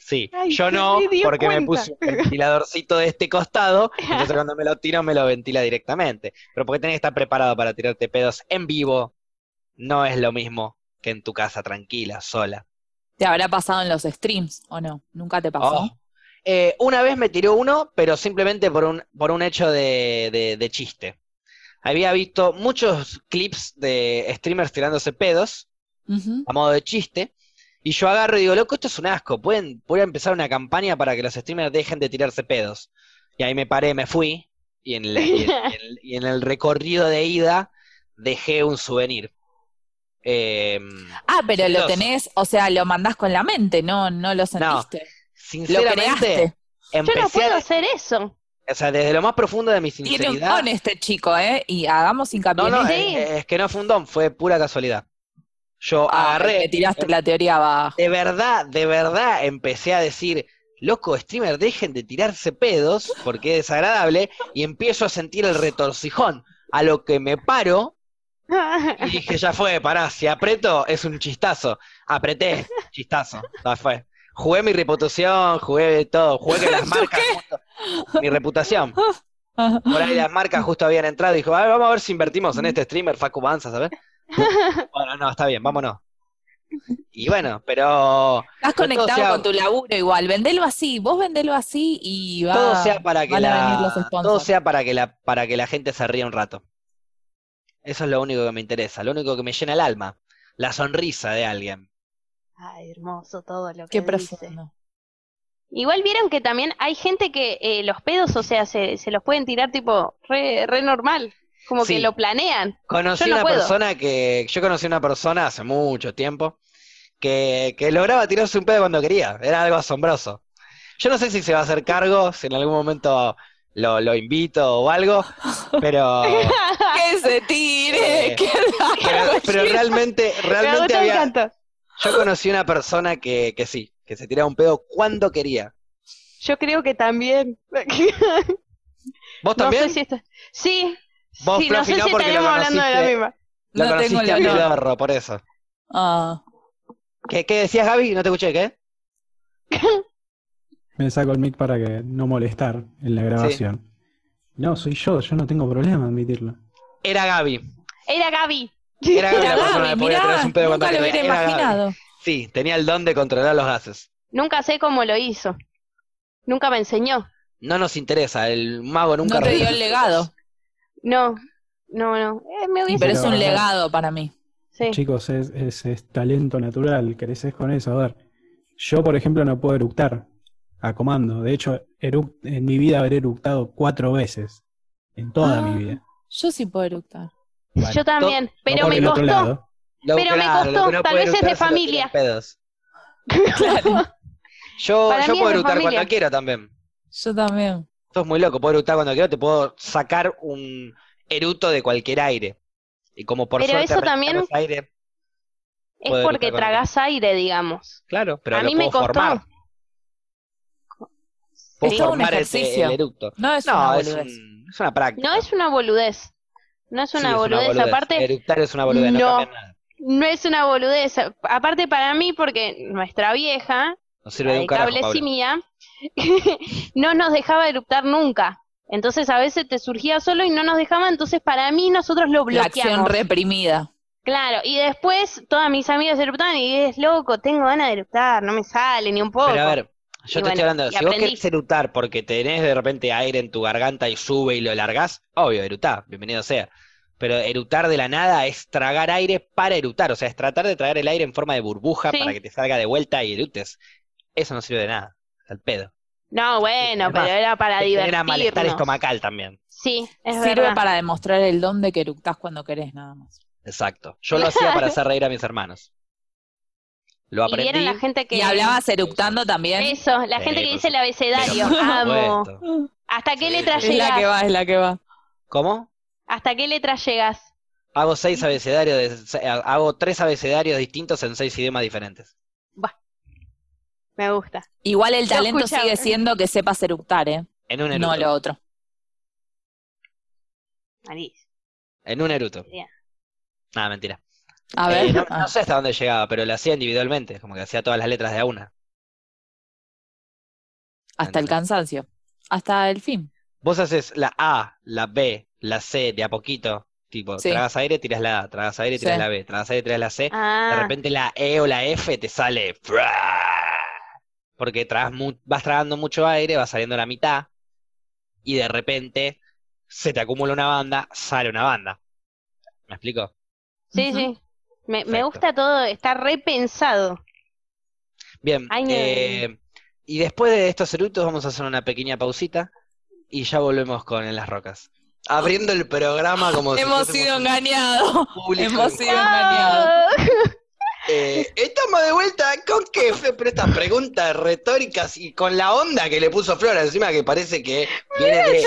Sí, Ay, yo no, me porque me puse un ventiladorcito de este costado, entonces cuando me lo tiro me lo ventila directamente. Pero porque tenés que estar preparado para tirarte pedos en vivo, no es lo mismo que en tu casa tranquila, sola. ¿Te habrá pasado en los streams o no? ¿Nunca te pasó? Oh. Eh, una vez me tiró uno, pero simplemente por un, por un hecho de, de- de chiste. Había visto muchos clips de streamers tirándose pedos, a modo de chiste, y yo agarro y digo, loco, esto es un asco, pueden, voy a empezar una campaña para que los streamers dejen de tirarse pedos. Y ahí me paré, me fui, y en, la- y en- y en- y en el recorrido de ida dejé un souvenir. Eh, Ah, pero lo tenés, o sea, lo mandás con la mente, no, no lo sentiste. Lo sinceramente, creaste. Yo no puedo a- hacer eso. o sea, desde lo más profundo de mi Tiene un sinceridad. don este chico, ¿eh? Y hagamos hincapié No, no, Sí. eso. eh, es que no fue un don, fue pura casualidad. Yo Ah, agarré, te tiraste la teoría abajo. de verdad, de verdad empecé a decir, loco, streamer, dejen de tirarse pedos porque es desagradable, y empiezo a sentir el retorcijón, a lo que me paro y dije, ya fue, pará, si aprieto es un chistazo. Apreté, chistazo, ya fue. Jugué mi reputación, jugué todo, jugué que las marcas, justo- mi reputación. Por ahí las marcas justo habían entrado y dijo, a ver, vamos a ver si invertimos en este streamer, Facu Banza, ¿sabes? Bueno, no, está bien, vámonos. Y bueno, pero Estás conectado sea- con tu laburo igual. Vendelo así, vos vendelo así y va, todo sea para que la, todo sea para que la, para que la gente se ría un rato. Eso es lo único que me interesa, lo único que me llena el alma, la sonrisa de alguien. Ay, hermoso todo lo que Qué dice. profundo. Igual vieron que también hay gente que eh, los pedos, o sea, se, se los pueden tirar tipo re, re normal, como Sí. que lo planean. Conocí Yo no una puedo. persona que, yo conocí una persona hace mucho tiempo que, que lograba tirarse un pedo cuando quería, era algo asombroso. Yo no sé si se va a hacer cargo, si en algún momento lo, lo invito o algo, pero, Que se tire, Eh, que pero, pero realmente, Me realmente había, yo conocí una persona que, que sí, que se tiraba un pedo cuando quería. Yo creo que también. ¿Vos No también? sé si está... Sí, Vos, sí, no sé no, si porque lo estaríamos hablando de la conociste. misma. Lo No tengo conociste el a honor. Pidorro, por eso. Ah, ¿Qué, qué decías, Gaby? No te escuché, ¿qué? Me saco el mic para que no molestar en la grabación. No, soy yo, yo no tengo problema en admitirlo. Era Gaby. Era Gaby. Era Gaby Era la persona Gaby, que podía mirá, tirarse un pedo nunca lo hubiera Era Gaby. imaginado. Sí, tenía el don de controlar los gases. Nunca sé cómo lo hizo. Nunca me enseñó. No nos interesa, el mago nunca No te dio el legado. No, no, no. Eh, me hubiese pero es un legado para mí. Sí. Chicos, es, es- es talento natural, creces con eso. A ver, yo, por ejemplo, no puedo eructar a comando. De hecho, en mi vida habré eructado cuatro veces. En toda Ah. mi vida. Yo sí puedo eructar. Bueno, Yo también, pero me costó. lado. Lo- Pero me claro, costó, no tal vez es de familia. pedos. Claro. Yo, Para yo puedo eructar familia. cuando quiero también. Yo también. Esto es muy loco, puedo eructar cuando quiero, te puedo sacar un eruto de cualquier aire. Y como por Pero suerte eso también- aire, Es porque tragás aire, digamos. claro, pero A lo mí me costó. formar. Puedo Es un formar el, ejercicio. el eructo. No es No, una es, un- es una práctica. No es una boludez. No es Sí, una es boludez. Aparte, Eructar es una boludez, no, no. cambia nada. no es una boludez. Aparte para mí, porque nuestra vieja, Nos sirve la de de un carajo, cable Pablo. sí mía, no nos dejaba eruptar nunca. Entonces a veces te surgía solo y no nos dejaba, entonces para mí nosotros lo La acción bloqueamos. reprimida. Claro, y después todas mis amigas eruptaban y es loco, tengo ganas de eruptar, no me sale ni un poco. Pero a ver, yo Y te bueno, estoy hablando, si vos querés erutar porque tenés de repente aire en tu garganta y sube y lo largás, obvio, erutá, bienvenido sea. Pero erutar de la nada es tragar aire para erutar, o sea, es tratar de traer el aire en forma de burbuja Sí. para que te salga de vuelta y erutes. Eso no sirve de nada, al pedo. No, bueno, pero era para Te genera malestar estomacal también. Sí, es Sirve verdad. para demostrar el don de que eructás cuando querés, nada más. Exacto. Yo lo hacía para hacer reír a mis hermanos. Lo Y aprendí. vieron la gente que... ¿Y hablabas eructando también? Eso, la Sí, gente que dice el abecedario, amo. ¿Hasta qué Sí, letra sí. Es la que llegas? va, es la que va. ¿Cómo? ¿Hasta qué letra llegas? Hago seis abecedarios, de- hago tres abecedarios distintos en seis idiomas diferentes. Me gusta. Igual el Yo talento escuchaba- sigue siendo que sepas eructar, ¿eh? En un No eruto. lo otro. Marís. En un eruto. Bien. Nada, mentira. A Eh, no, no sé hasta dónde llegaba, pero lo hacía individualmente, como que hacía todas las letras de a una. Hasta el cansancio. Hasta el fin. Vos haces la A, la B, la C de a poquito. Tipo, Sí. tragas aire, tiras la A, tragas aire, tiras Sí. la B, tragas aire, tiras la C. De Ah, repente la E o la F te sale. Porque tragas mu- vas tragando mucho aire, va saliendo la mitad. Y de repente se te acumula una banda, sale una banda. ¿Me explico? sí, sí. Me, gusta todo, está repensado. Bien, Ay, eh, y después de estos erutos vamos a hacer una pequeña pausita y ya volvemos con En las Rocas. Abriendo el programa como si Hemos sido engañados. Hemos en- sido engañados. Eh, estamos de vuelta con qué, Fe? pero estas preguntas retóricas y con la onda que le puso Flora encima que parece que viene, de,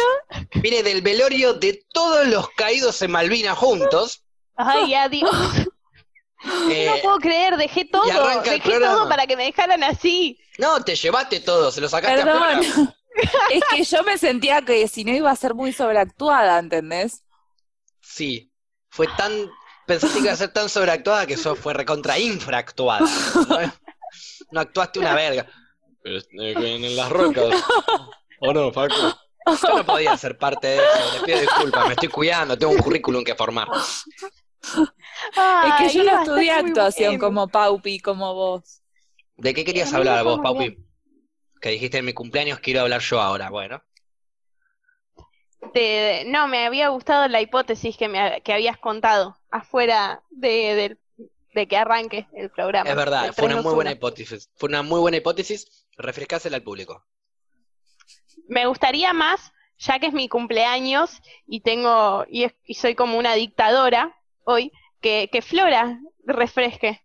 viene del velorio de todos los caídos en Malvinas juntos. Ay, adiós. Eh, no puedo creer, dejé todo. Dejé todo para que me dejaran así. no, te llevaste todo, se lo sacaste a Perdón. Flora. Es que yo me sentía que si no iba a ser muy sobreactuada, ¿entendés? Sí, fue tan. Pensaste que iba a ser tan sobreactuada que eso fue recontra infraactuada. ¿no? No actuaste una verga. En las rocas. ¿O no, Facu? Yo no podía ser parte de eso, le pido disculpas, me estoy cuidando, tengo un currículum que formar. Es que yo no estudié actuación como Paupi, como vos. ¿De qué querías hablar vos, Paupi? bien. Que dijiste en mi cumpleaños quiero hablar yo ahora. Bueno, De- no, me había gustado la hipótesis que, me, que habías contado afuera de, del- de que arranque el programa. es verdad, fue una muy 321. buena hipótesis. Fue una muy buena hipótesis. Refrescásela al público. Me gustaría más, ya que es mi cumpleaños y tengo y, es- y soy como una dictadora hoy, que, que Flora refresque.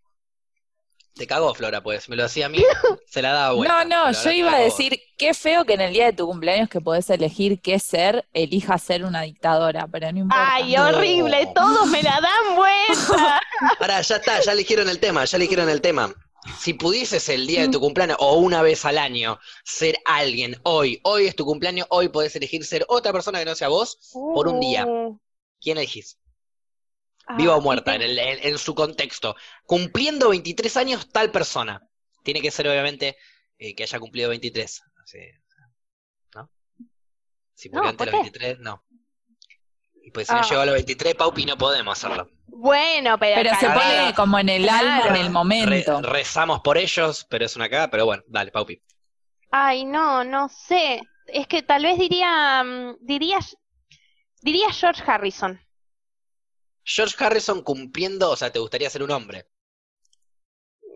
Te cagó, Flora, pues. Me lo hacía a mí, se la daba vuelta. no, no, yo iba a decir, qué feo que en el día de tu cumpleaños que podés elegir qué ser, elijas ser una dictadora, pero no importa. Ay, No. horrible, todos me la dan vuelta. Ahora, ya está, ya eligieron el tema, ya eligieron el tema. Si pudieses el día de tu cumpleaños o una vez al año ser alguien, hoy, hoy es tu cumpleaños, hoy podés elegir ser otra persona que no sea vos, por un día. Uh, ¿Quién elegís? Ah, Viva o y muerta, en, el- en- en su contexto. Cumpliendo 23 años, tal persona. Tiene que ser, obviamente, eh, que haya cumplido 23. Así, ¿No? Si murió No, antes de ¿por los qué? 23, no. Y pues si no Ah. llegó a los 23, Paupi, no podemos hacerlo. Bueno, pero, Pero se pone como en el alma, en Claro. el Re- momento. rezamos por ellos, pero es una cagada, pero bueno, dale, Paupi. Ay, no, no sé. Es que tal vez diría, mm, diría, diría George Harrison. George Harrison cumpliendo, o sea, te gustaría ser un hombre.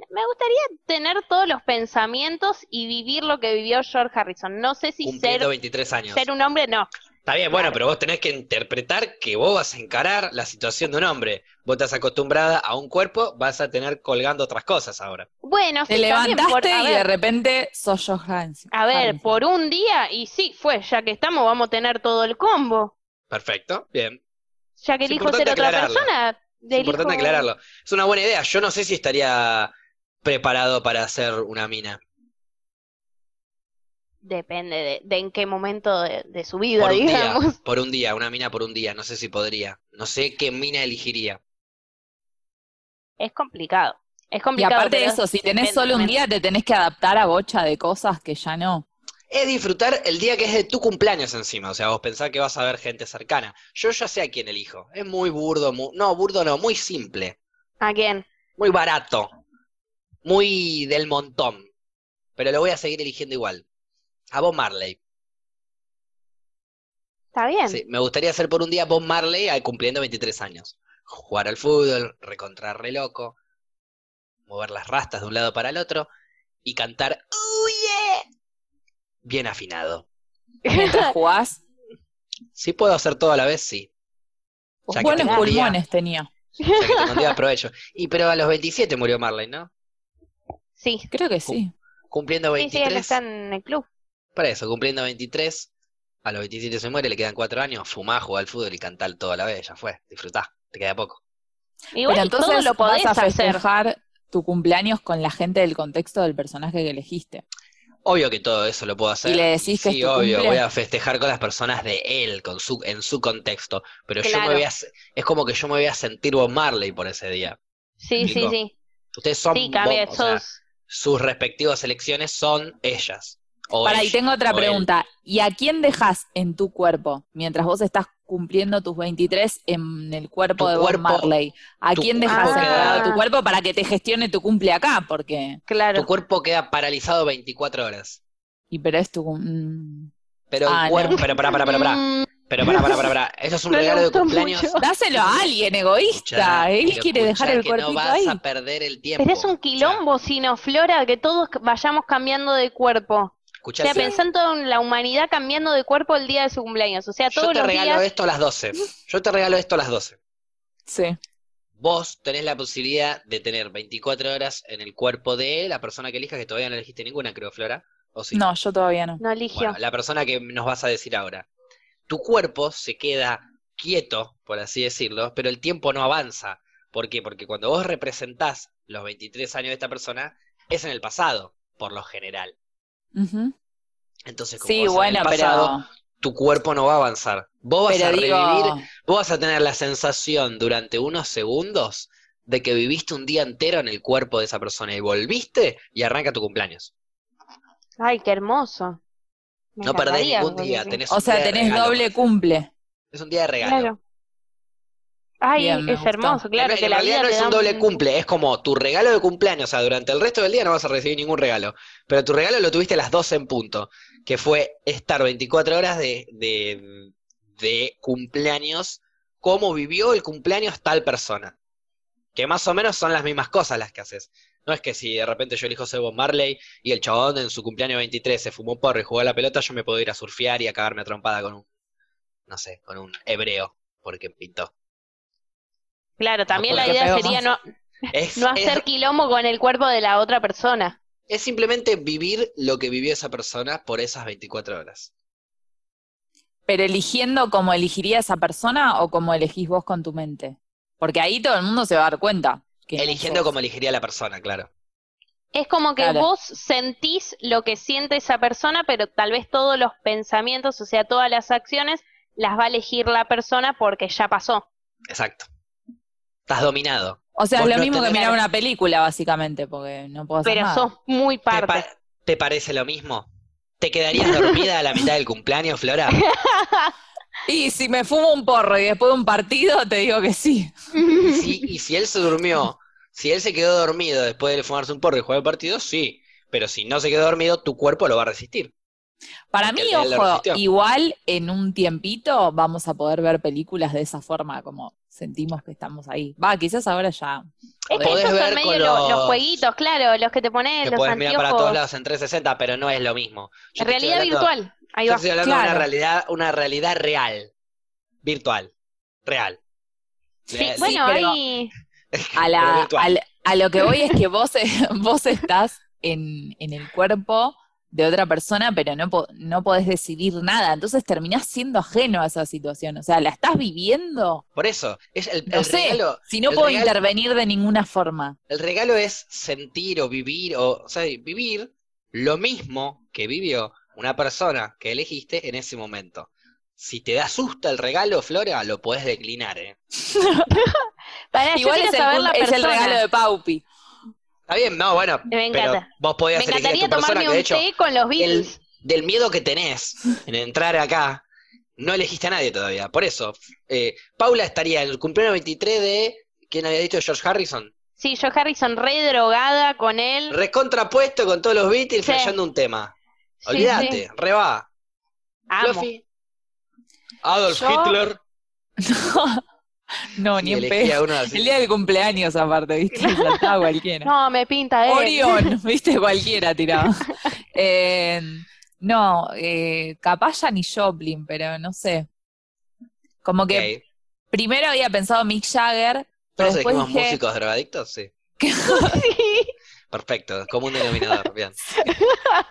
Me gustaría tener todos los pensamientos y vivir lo que vivió George Harrison. No sé si ser, 23 años. ser un hombre, no. Está bien, bueno, Claro. pero vos tenés que interpretar que vos vas a encarar la situación de un hombre. Vos estás acostumbrada a un cuerpo, vas a tener colgando otras cosas ahora. Bueno, Te sí, levantaste por- y de repente sos Josh Harrison. A ver, Harrison. por un día, y sí, fue, ya que estamos, vamos a tener todo el combo. Perfecto, bien. Ya que Es elijo ser otra aclararlo. persona, Es importante elijo- aclararlo. Es una buena idea. Yo no sé si estaría preparado para hacer una mina. Depende de, de en qué momento de, de su vida, Por un día, digamos. por un día, una mina por un día. No sé si podría. No sé qué mina elegiría. Es complicado. Es Y complicado. aparte de eso, si tenés solo un día, te tenés que adaptar a bocha de cosas que ya no. Es disfrutar el día que es de tu cumpleaños encima. O sea, vos pensás que vas a ver gente cercana. Yo ya sé a quién elijo. Es muy burdo, mu- no, burdo no, muy simple. ¿A quién? Muy barato. Muy del montón. Pero lo voy a seguir eligiendo igual. A Bob Marley. Está bien. Sí, me gustaría ser por un día Bob Marley al cumpliendo 23 años. Jugar al fútbol, recontrar re loco, mover las rastas de un lado para el otro y cantar "Oh yeah", bien afinado. Mientras jugás, Si puedo hacer todo a la vez, sí. Ya buenos pulmones tenía. ya que aprovecho. Y pero a los 27 murió Marley, ¿no? Sí. Creo que sí. Cumpliendo Sí, sí, él 23. está en el club. Para eso, cumpliendo 23. A los 27 se muere, le quedan 4 años. Fumá, jugar al fútbol y cantar todo a la vez. Ya fue, disfrutá. Te queda poco. Igual Pero entonces todo lo podés vas a hacer. festejar tu cumpleaños con la gente del contexto del personaje que elegiste. Obvio que todo eso lo puedo hacer. Y le decís que es sí, tu obvio, cumple. voy a festejar con las personas de él, con su, en su contexto. Pero yo me voy a, es como que yo me voy a sentir Bob Marley por ese día. Sí, sí, sí. Ustedes son Sí, cambia, Bob, o sea, sus respectivas elecciones son ellas. Para, y ella, tengo otra él. pregunta. ¿Y a quién dejas en tu cuerpo mientras vos estás cumpliendo tus 23 en el cuerpo Tu de Bob cuerpo- Marley? ¿A quién cuerpo dejas queda- tu cuerpo para que te gestione tu cumple acá? Porque. Claro. Tu cuerpo queda paralizado 24 horas. Y pero es tu. mm. Pero Ah, el no. cuerpo. Pero para, para, para, para. Pero para, para, para, para. Eso es un regalo de cumpleaños. mucho. Dáselo a alguien, egoísta. Escuchá, Él quiere dejar el que cuerpito No vas ahí. a perder el tiempo. pero es un quilombo, sino Flora, que todos vayamos cambiando de cuerpo. Escuchá, O sea, pensando en la humanidad cambiando de cuerpo el día de su cumpleaños. O sea, Yo todos te los regalo días. esto a las 12. Yo te regalo esto a las 12. Sí. Vos tenés la posibilidad de tener 24 horas en el cuerpo de la persona que elijas, que todavía no elegiste ninguna, creo, Flora. ¿O sí? No, yo todavía no. No eligió. Bueno, la persona que nos vas a decir ahora. Tu cuerpo se queda quieto, por así decirlo, pero el tiempo no avanza. ¿Por qué? Porque cuando vos representás los 23 años de esta persona, es en el pasado, por lo general. Entonces, como Sí, en bueno, el pasado, pero. tu cuerpo no va a avanzar. Vos vas Pero a digo. revivir, vos vas a tener la sensación durante unos segundos de que viviste un día entero en el cuerpo de esa persona y volviste y arranca tu cumpleaños. Ay, qué hermoso. Me No perdés ningún día, tenés O un sea, tenés regalo. doble cumple. Es un día de regalo. Claro. Ay, Bien, es hermoso, claro, en, que en la realidad vida no es un doble cumple, es como tu regalo de cumpleaños, o sea, durante el resto del día no vas a recibir ningún regalo, pero tu regalo lo tuviste a las 12 en punto, que fue estar 24 horas de, de, de cumpleaños, cómo vivió el cumpleaños tal persona, que más o menos son las mismas cosas las que haces. No es que si de repente yo elijo ser Bob Marley y el chabón en su cumpleaños 23 se fumó un porro y jugó a la pelota, yo me puedo ir a surfear y a cagarme a trompada con un, no sé, con un hebreo, porque pintó. Claro, también la idea sería no, Es, no es- hacer quilombo con el cuerpo de la otra persona. Es simplemente vivir lo que vivió esa persona por esas 24 horas. Pero eligiendo como elegiría esa persona o como elegís vos con tu mente. Porque ahí todo el mundo se va a dar cuenta. que no Eligiendo como elegiría la persona, claro. Es como que Claro. vos sentís lo que siente esa persona, pero tal vez todos los pensamientos, o sea, todas las acciones, las va a elegir la persona porque ya pasó. Exacto. Estás dominado. O sea, Vos es lo no mismo que mirar una película, básicamente, porque no puedo hacer Pero nada. sos muy ¿Te, parte. pa- te parece lo mismo? ¿Te quedarías dormida a la mitad del cumpleaños, Flora? Y si me fumo un porro y después de un partido, te digo que sí. Y si, y si él se durmió, si él se quedó dormido después de fumarse un porro y jugar el partido, sí. Pero si no se quedó dormido, tu cuerpo lo va a resistir. Para mí, ojo, igual en un tiempito vamos a poder ver películas de esa forma, como sentimos que estamos ahí. Va, quizás ahora ya. Es que Podés esos ver son medio los... los- jueguitos, claro, los que te pones Que los puedes mirar para todos lados en 360, pero no es lo mismo. Yo realidad hablando- virtual. Ahí Yo va. estoy hablando de una realidad, una realidad real, virtual, real. Sí, Eh, bueno, pero- ahí. A, la, a lo que voy es que vos, vos estás en, en el cuerpo de otra persona, pero no, no podés decidir nada. Entonces terminás siendo ajeno a esa situación. O sea, la estás viviendo. Por eso, es el, No el sé, regalo, si no puedo regalo- intervenir de ninguna forma. el regalo es sentir o vivir, o, o sea, vivir lo mismo que vivió una persona que elegiste en ese momento. Si te da susto el regalo, Flora, lo podés declinar, ¿eh? Igual es el, saber la es el regalo de Paupi. Está bien, no, bueno, Me pero encanta. vos podías Me encantaría persona tomarme que de un hecho, té con los el, Beatles. del miedo que tenés en entrar acá, no elegiste a nadie todavía. Por eso, eh, Paula estaría en el cumpleaños 23 de, ¿quién había dicho? George Harrison. Sí, yo Harrison re drogada con él. Recontrapuesto con todos los Beatles, Sí. flasheando un tema. Sí, Olvídate, sí. re va. Amo. Fluffy. Adolf Yo- Hitler. No, Sí, ni en pedo. uno así. El día del cumpleaños, aparte, ¿viste? Saltaba cualquiera. No, me pinta él. Orión, ¿viste? Cualquiera tiraba. Eh, no, eh, capaz ya ni Joplin, pero no sé. Como que primero había pensado Mick Jagger, pero ¿Todos después elegimos dije, músicos drogadictos? Sí. Sí. Perfecto, como un denominador, bien.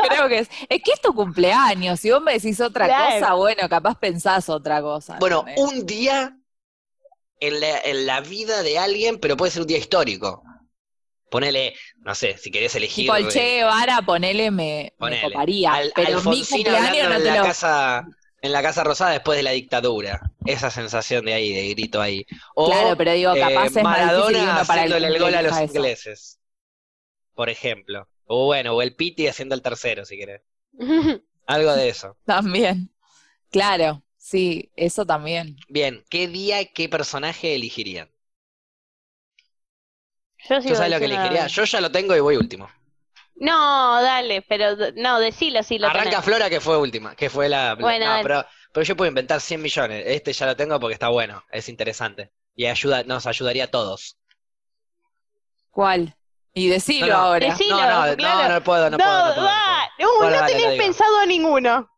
creo que es, es que es tu cumpleaños, si vos me decís otra Claro. cosa, bueno, capaz pensás otra cosa. Bueno, un día en la, en la vida de alguien, pero puede ser un día histórico. Ponele, no sé, si querés elegir. tipo el eh, Che Guevara, ponele, me, me ponele, coparía, Al- pero mi hablando no en la lo... casa en la Casa Rosada después de la dictadura. Esa sensación de ahí, de grito ahí. O Claro, pero digo, capaz eh, es más Maradona uno para el haciéndole el gol a los eso. ingleses. Por ejemplo. O bueno, o el Piti haciendo el tercero, si querés. Algo de eso. También. Claro, sí, eso también. Bien, ¿qué día y qué personaje elegirían? Yo ¿Yo sigo sabes lo que elegiría? Yo ya lo tengo y voy último. No, dale, pero no, decilo si lo Arranca tenés. Flora que fue última, que fue la... Bueno, no, pero, pero yo puedo inventar 100 millones. Este ya lo tengo porque está bueno, es interesante. Y ayuda, nos ayudaría a todos. ¿Cuál? Y decilo No, no. ahora. Decilo, no, no, claro. no, no puedo, no, No, puedo, no puedo, puedo. Uh, lo tenés pensado a ninguno.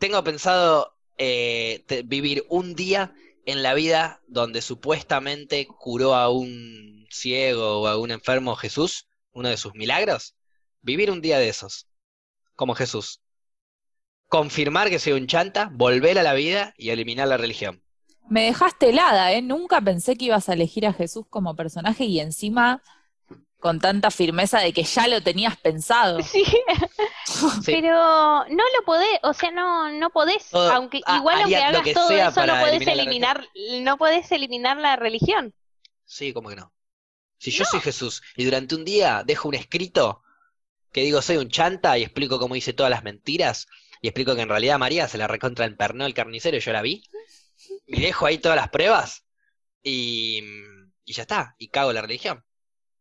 Tengo pensado eh, vivir un día en la vida donde supuestamente curó a un ciego o a un enfermo Jesús, uno de sus milagros. Vivir un día de esos, como Jesús. Confirmar que soy un chanta, volver a la vida y eliminar la religión. Me dejaste helada, ¿eh? Nunca pensé que ibas a elegir a Jesús como personaje y encima con tanta firmeza de que ya lo tenías pensado. Sí, Sí. pero no lo podés, o sea, no, no podés, Todo- aunque ah, igual aunque hagas que todo eso, no podés eliminar no podés eliminar la religión. Sí, ¿cómo que no? Si yo soy Jesús y durante un día dejo un escrito que digo soy un chanta y explico cómo hice todas las mentiras y explico que en realidad María se la recontra empernó el carnicero y yo la vi y dejo ahí todas las pruebas y, y ya está, y cago la religión.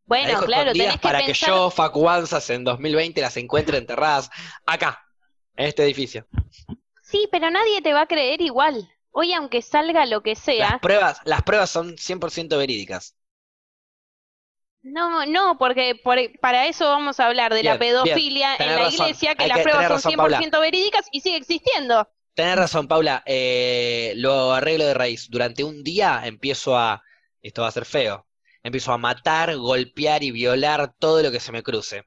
Bueno, claro, tenés que para pensar, que yo, Facu Banzas, en 2020 las encuentre enterradas acá, en este edificio. sí, pero nadie te va a creer igual. Hoy aunque salga lo que Las sea, pruebas, las pruebas son 100% verídicas. no, no, porque por- para eso vamos a hablar de la bien, pedofilia en la razón, iglesia, que las que- pruebas son razón, 100% verídicas y sigue existiendo. Tenés razón, Paula. eh, lo arreglo de raíz. Durante un día empiezo a. Esto va a ser feo. Empiezo a matar, golpear y violar todo lo que se me cruce.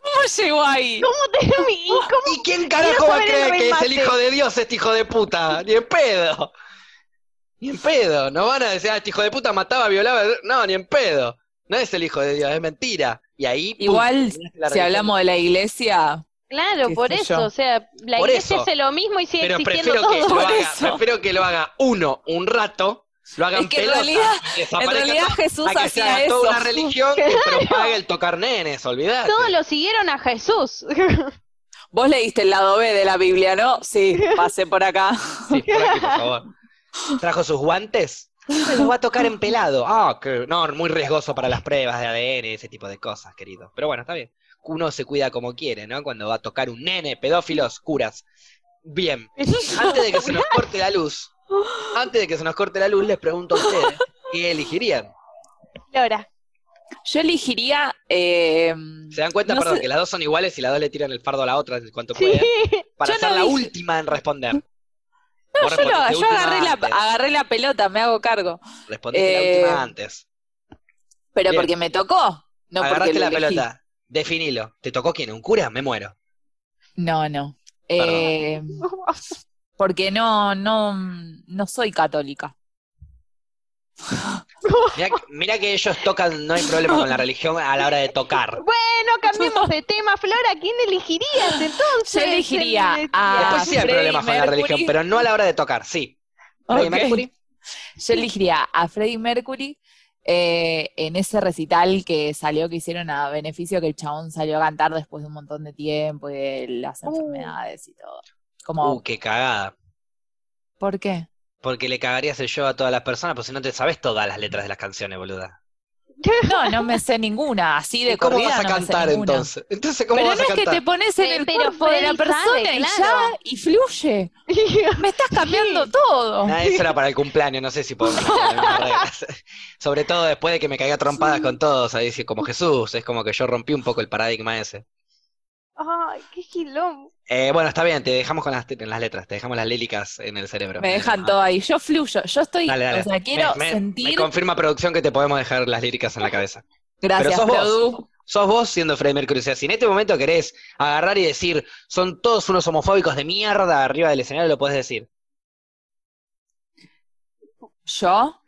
¿Cómo llegó ahí? ¿Cómo te y cómo- ¿Y quién carajo va a creer que es el hijo de Dios, este hijo de puta? Ni en pedo. Ni en pedo. No van a decir, ah, este hijo de puta mataba, violaba. No, ni en pedo. No es el hijo de Dios, es mentira. Y ahí. pum, Igual, si religión. hablamos de la iglesia, Claro, por eso, yo. o sea, la Por iglesia eso. hace lo mismo y sigue Pero existiendo prefiero que, todo. lo Por haga, eso. prefiero que lo haga uno un rato, lo hagan Es que en realidad- en realidad todo, Jesús a que hacía sea eso. toda una religión que propague el tocar nenes, olvidate. Todos lo siguieron a Jesús. Vos leíste el lado B de la Biblia, ¿no? Sí, pasé por acá. Sí, por aquí, por favor. ¿Trajo sus guantes? Los va a tocar en pelado. Ah, que no, muy riesgoso para las pruebas de ADN ese tipo de cosas, querido. Pero bueno, está bien. uno se cuida como quiere, ¿no? Cuando va a tocar un nene, pedófilos, curas. Bien, antes de que se nos corte la luz, antes de que se nos corte la luz, les pregunto a ustedes, ¿qué elegirían? Flora. Yo elegiría. eh, ¿Se dan cuenta, No perdón, sé. que las dos son iguales y las dos le tiran el fardo a la otra en cuanto Sí. pueden? Para Yo ser no la dije- última en responder. No, yo, lo- respondiste yo agarré, la, antes. agarré la pelota, me hago cargo. Respondiste la Eh, última antes. Pero Bien. porque me tocó. No porque Agarraste la elegí. pelota. Definilo. ¿Te tocó quién? ¿Un cura? Me muero. No, no. Eh, porque no, no, no soy católica. Mirá, mirá que ellos tocan, no hay problema con la religión a la hora de tocar. Bueno, cambiemos de tema, Flora. ¿Quién elegirías entonces? Yo elegiría a- Después sí hay Freddie problemas con la Mercury. religión, pero no a la hora de tocar, sí. Freddie Ok. Mercury, Yo elegiría a Freddie Mercury eh, en ese recital que salió, que hicieron a beneficio, que el chabón salió a cantar después de un montón de tiempo y de las Uh. enfermedades y todo. Como, uh, qué cagada. ¿por qué? Porque le cagarías el show a todas las personas, pues si no te sabes todas las letras de las canciones, boluda. No, no me sé ninguna, así de ¿Y ¿Cómo corrida vas a no cantar entonces? Entonces, ¿cómo Pero vas no a es que cantar? te pones en Eh, el pero cuerpo de la persona sabe, y claro. ya, y fluye. Me estás cambiando todo. Nah, eso era para el cumpleaños, no sé si podemos. Sobre todo después de que me caiga trompadas con todos, ahí sí, como Jesús, es como que yo rompí un poco el paradigma ese. Ay, qué gilón. Eh, bueno, está bien, te dejamos con las, en las letras, te dejamos las líricas en el cerebro. Me dejan todo ahí. Yo fluyo. Yo estoy, Dale, dale. o sea, quiero me, me- sentir. me confirma producción que te podemos dejar las líricas en la cabeza. Gracias, pero sos vos. Sos vos siendo Freddie Mercury. O sea, si en este momento querés agarrar y decir, son todos unos homofóbicos de mierda arriba del escenario, lo podés decir. ¿Yo?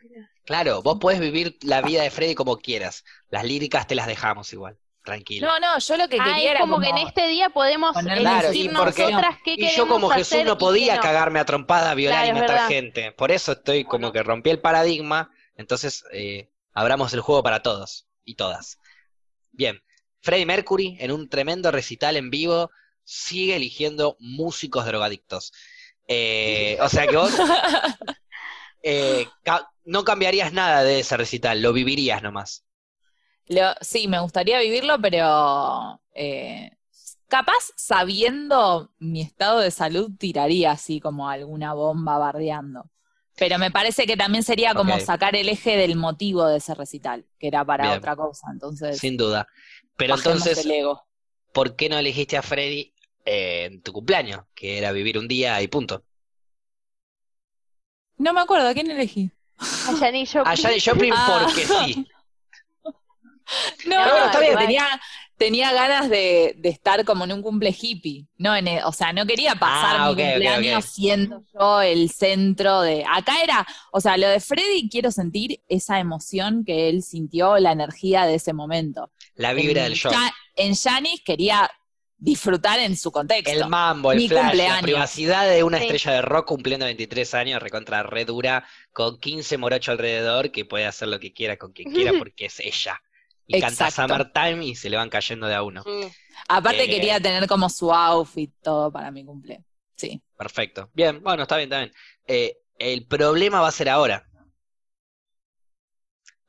Claro, vos podés vivir la vida de Freddy como quieras. Las líricas te las dejamos igual. Tranquilo. No, no, yo lo que Ah, quería es era como, como que en este día podemos ponerle Claro, elegir y porque- nosotras qué y yo como Jesús no podía no. cagarme a trompada, violar Claro, y es matar gente. Por eso estoy como que rompí el paradigma. Entonces, eh, abramos el juego para todos y todas. Bien, Freddie Mercury en un tremendo recital en vivo sigue eligiendo músicos drogadictos. Eh, o sea que vos eh, ca- no cambiarías nada de ese recital, lo vivirías nomás. Lo- sí, me gustaría vivirlo, pero eh, capaz sabiendo mi estado de salud tiraría así como alguna bomba bardeando. Pero me parece que también sería como sacar el eje del motivo de ese recital, que era para Bien. otra cosa. Entonces, Sin duda. Pero entonces, el ego. ¿por qué no elegiste a Freddy eh, en tu cumpleaños? Que era vivir un día y punto. No me acuerdo, ¿a quién elegí? A Janis Joplin. A Janis Joplin Ah. porque sí. No, bueno, está bien. tenía, tenía ganas de, de estar como en un cumple hippie. No en el- o sea, no quería pasar Ah, mi cumpleaños siendo yo el centro de. Acá era, o sea, lo de Freddy quiero sentir esa emoción que él sintió, la energía de ese momento. La vibra en, del show. Ja- en Janis quería disfrutar en su contexto. El mambo, el Mi flash, la privacidad de una Sí. estrella de rock cumpliendo 23 años, recontra re dura, con 15 morochos alrededor, que puede hacer lo que quiera con quien quiera porque es ella. Y canta Exacto. Summertime y se le van cayendo de a uno. Aparte Eh, quería tener como su outfit, todo para mi cumple. Sí. Perfecto. Bien, bueno, está bien, está bien. Eh, el problema va a ser ahora.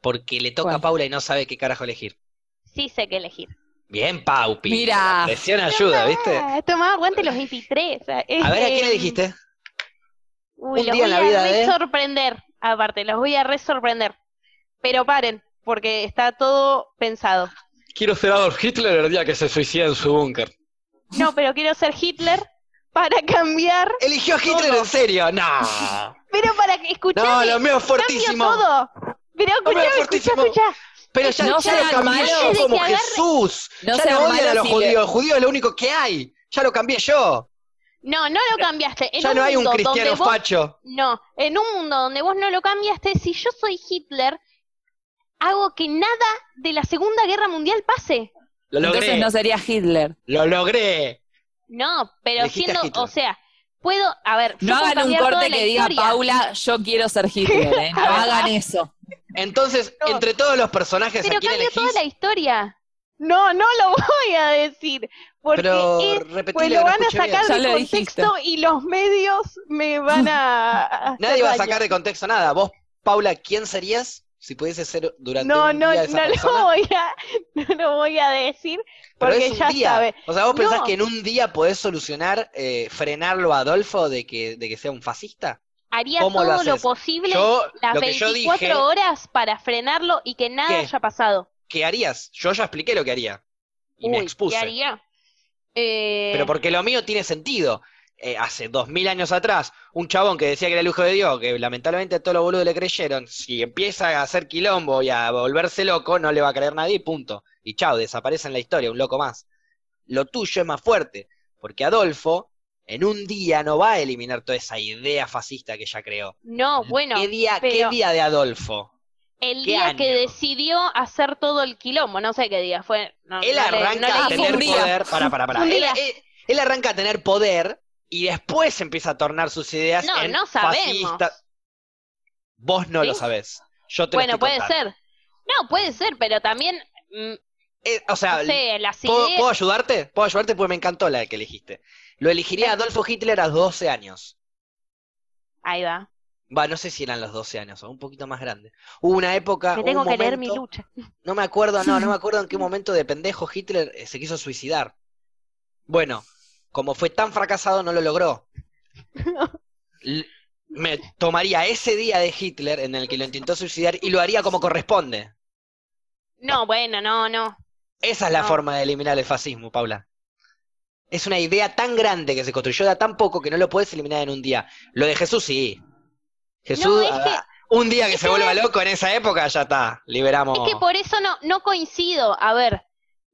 Porque le toca a. Paula y no sabe qué carajo elegir. Sí sé qué elegir. Bien, Paupi. Mira. La presión ayuda, ¿viste? Tomá, aguante los 23. A ver, ¿a quién le dijiste? Uy, Un los día en voy la vida a re de- sorprender. Aparte, los voy a re sorprender. Pero paren, porque está todo pensado. Quiero ser Adolf Hitler el día que se suicida en su búnker. No, pero quiero ser Hitler para cambiar. ¿Eligió a Hitler Todo. en serio? No. Pero para que No, lo mío es cambio fortísimo. todo. Pero escuchá, fortísimo. escuchá. Pero ya, No ya lo cambié yo como agarre- Jesús. No ya no odian a los judíos. le- El judío es lo único que hay. Ya lo cambié yo. No, no lo cambiaste. En ya no hay un cristiano vos- facho. No, en un mundo donde vos no lo cambiaste, si yo soy Hitler, hago que nada de la Segunda Guerra Mundial pase. Lo logré. Entonces no sería Hitler. Lo logré. No, pero a siendo, o sea, puedo, a ver, No hagan un corte que diga historia. Paula, yo quiero ser Hitler, ¿eh? No hagan eso. Entonces, No. entre todos los personajes, Pero ¿a quién cambio elegís? toda la historia. No, no lo voy a decir, porque Pero es- repetile pues lo van a bien. sacar Ya de lo contexto y los medios me van a... Nadie va a sacar de contexto nada. Vos, Paula, ¿quién serías? Si pudiese ser durante No, un no, día esa no lo persona, voy a, no lo voy a decir pero porque es un ya día. sabe. O sea, ¿vos pensás No. que en un día podés solucionar, eh, frenarlo a Adolfo de que, de que sea un fascista? Haría ¿Cómo lo todo lo haces? posible Yo, las lo que yo 24 dije, horas para frenarlo y que nada ¿Qué? haya pasado. ¿qué harías? Yo ya expliqué lo que haría. Y me Uy, expuse. ¿qué haría? Eh, Pero porque lo mío tiene sentido. Eh, hace dos mil años atrás, un chabón que decía que era el hijo de Dios, que lamentablemente a todos los boludos le creyeron, si empieza a hacer quilombo y a volverse loco, no le va a creer nadie, y punto. Y chao, desaparece en la historia, un loco más. Lo tuyo es más fuerte, porque Adolfo en un día no va a eliminar toda esa idea fascista que ya creó. No, bueno, ¿Qué día, qué día de Adolfo? el ¿qué día que decidió hacer todo el quilombo, no sé qué día fue. No, Él no le- arranca a tener poder. Para, para, para. Él arranca a tener poder y después empieza a tornar sus ideas No, en no sabemos. fascista. Vos no lo sabés. Yo te Bueno, puede contando. ser. No, puede ser, pero también, mm, Eh, o sea, no sé, las ¿puedo, ideas... puedo ayudarte? ¿Puedo ayudarte? Porque me encantó la que elegiste. Lo elegiría Adolfo Hitler a los 12 años. Ahí va. Va, no sé si eran los 12 años, o un poquito más grande. Hubo una época, Me un tengo que leer mi lucha. No me acuerdo, no, no me acuerdo en qué momento de pendejo Hitler eh, se quiso suicidar. Bueno, como fue tan fracasado, no lo logró. Me tomaría ese día de Hitler en el que lo intentó suicidar y lo haría como corresponde. No, bueno, no, no. Esa es la No. forma de eliminar el fascismo, Paula. Es una idea tan grande que se construyó de tan poco que no lo puedes eliminar en un día. Lo de Jesús sí. Jesús, No, ah, un día que se que- vuelva loco en esa época, ya está, liberamos. Es que por eso no, no coincido. A ver,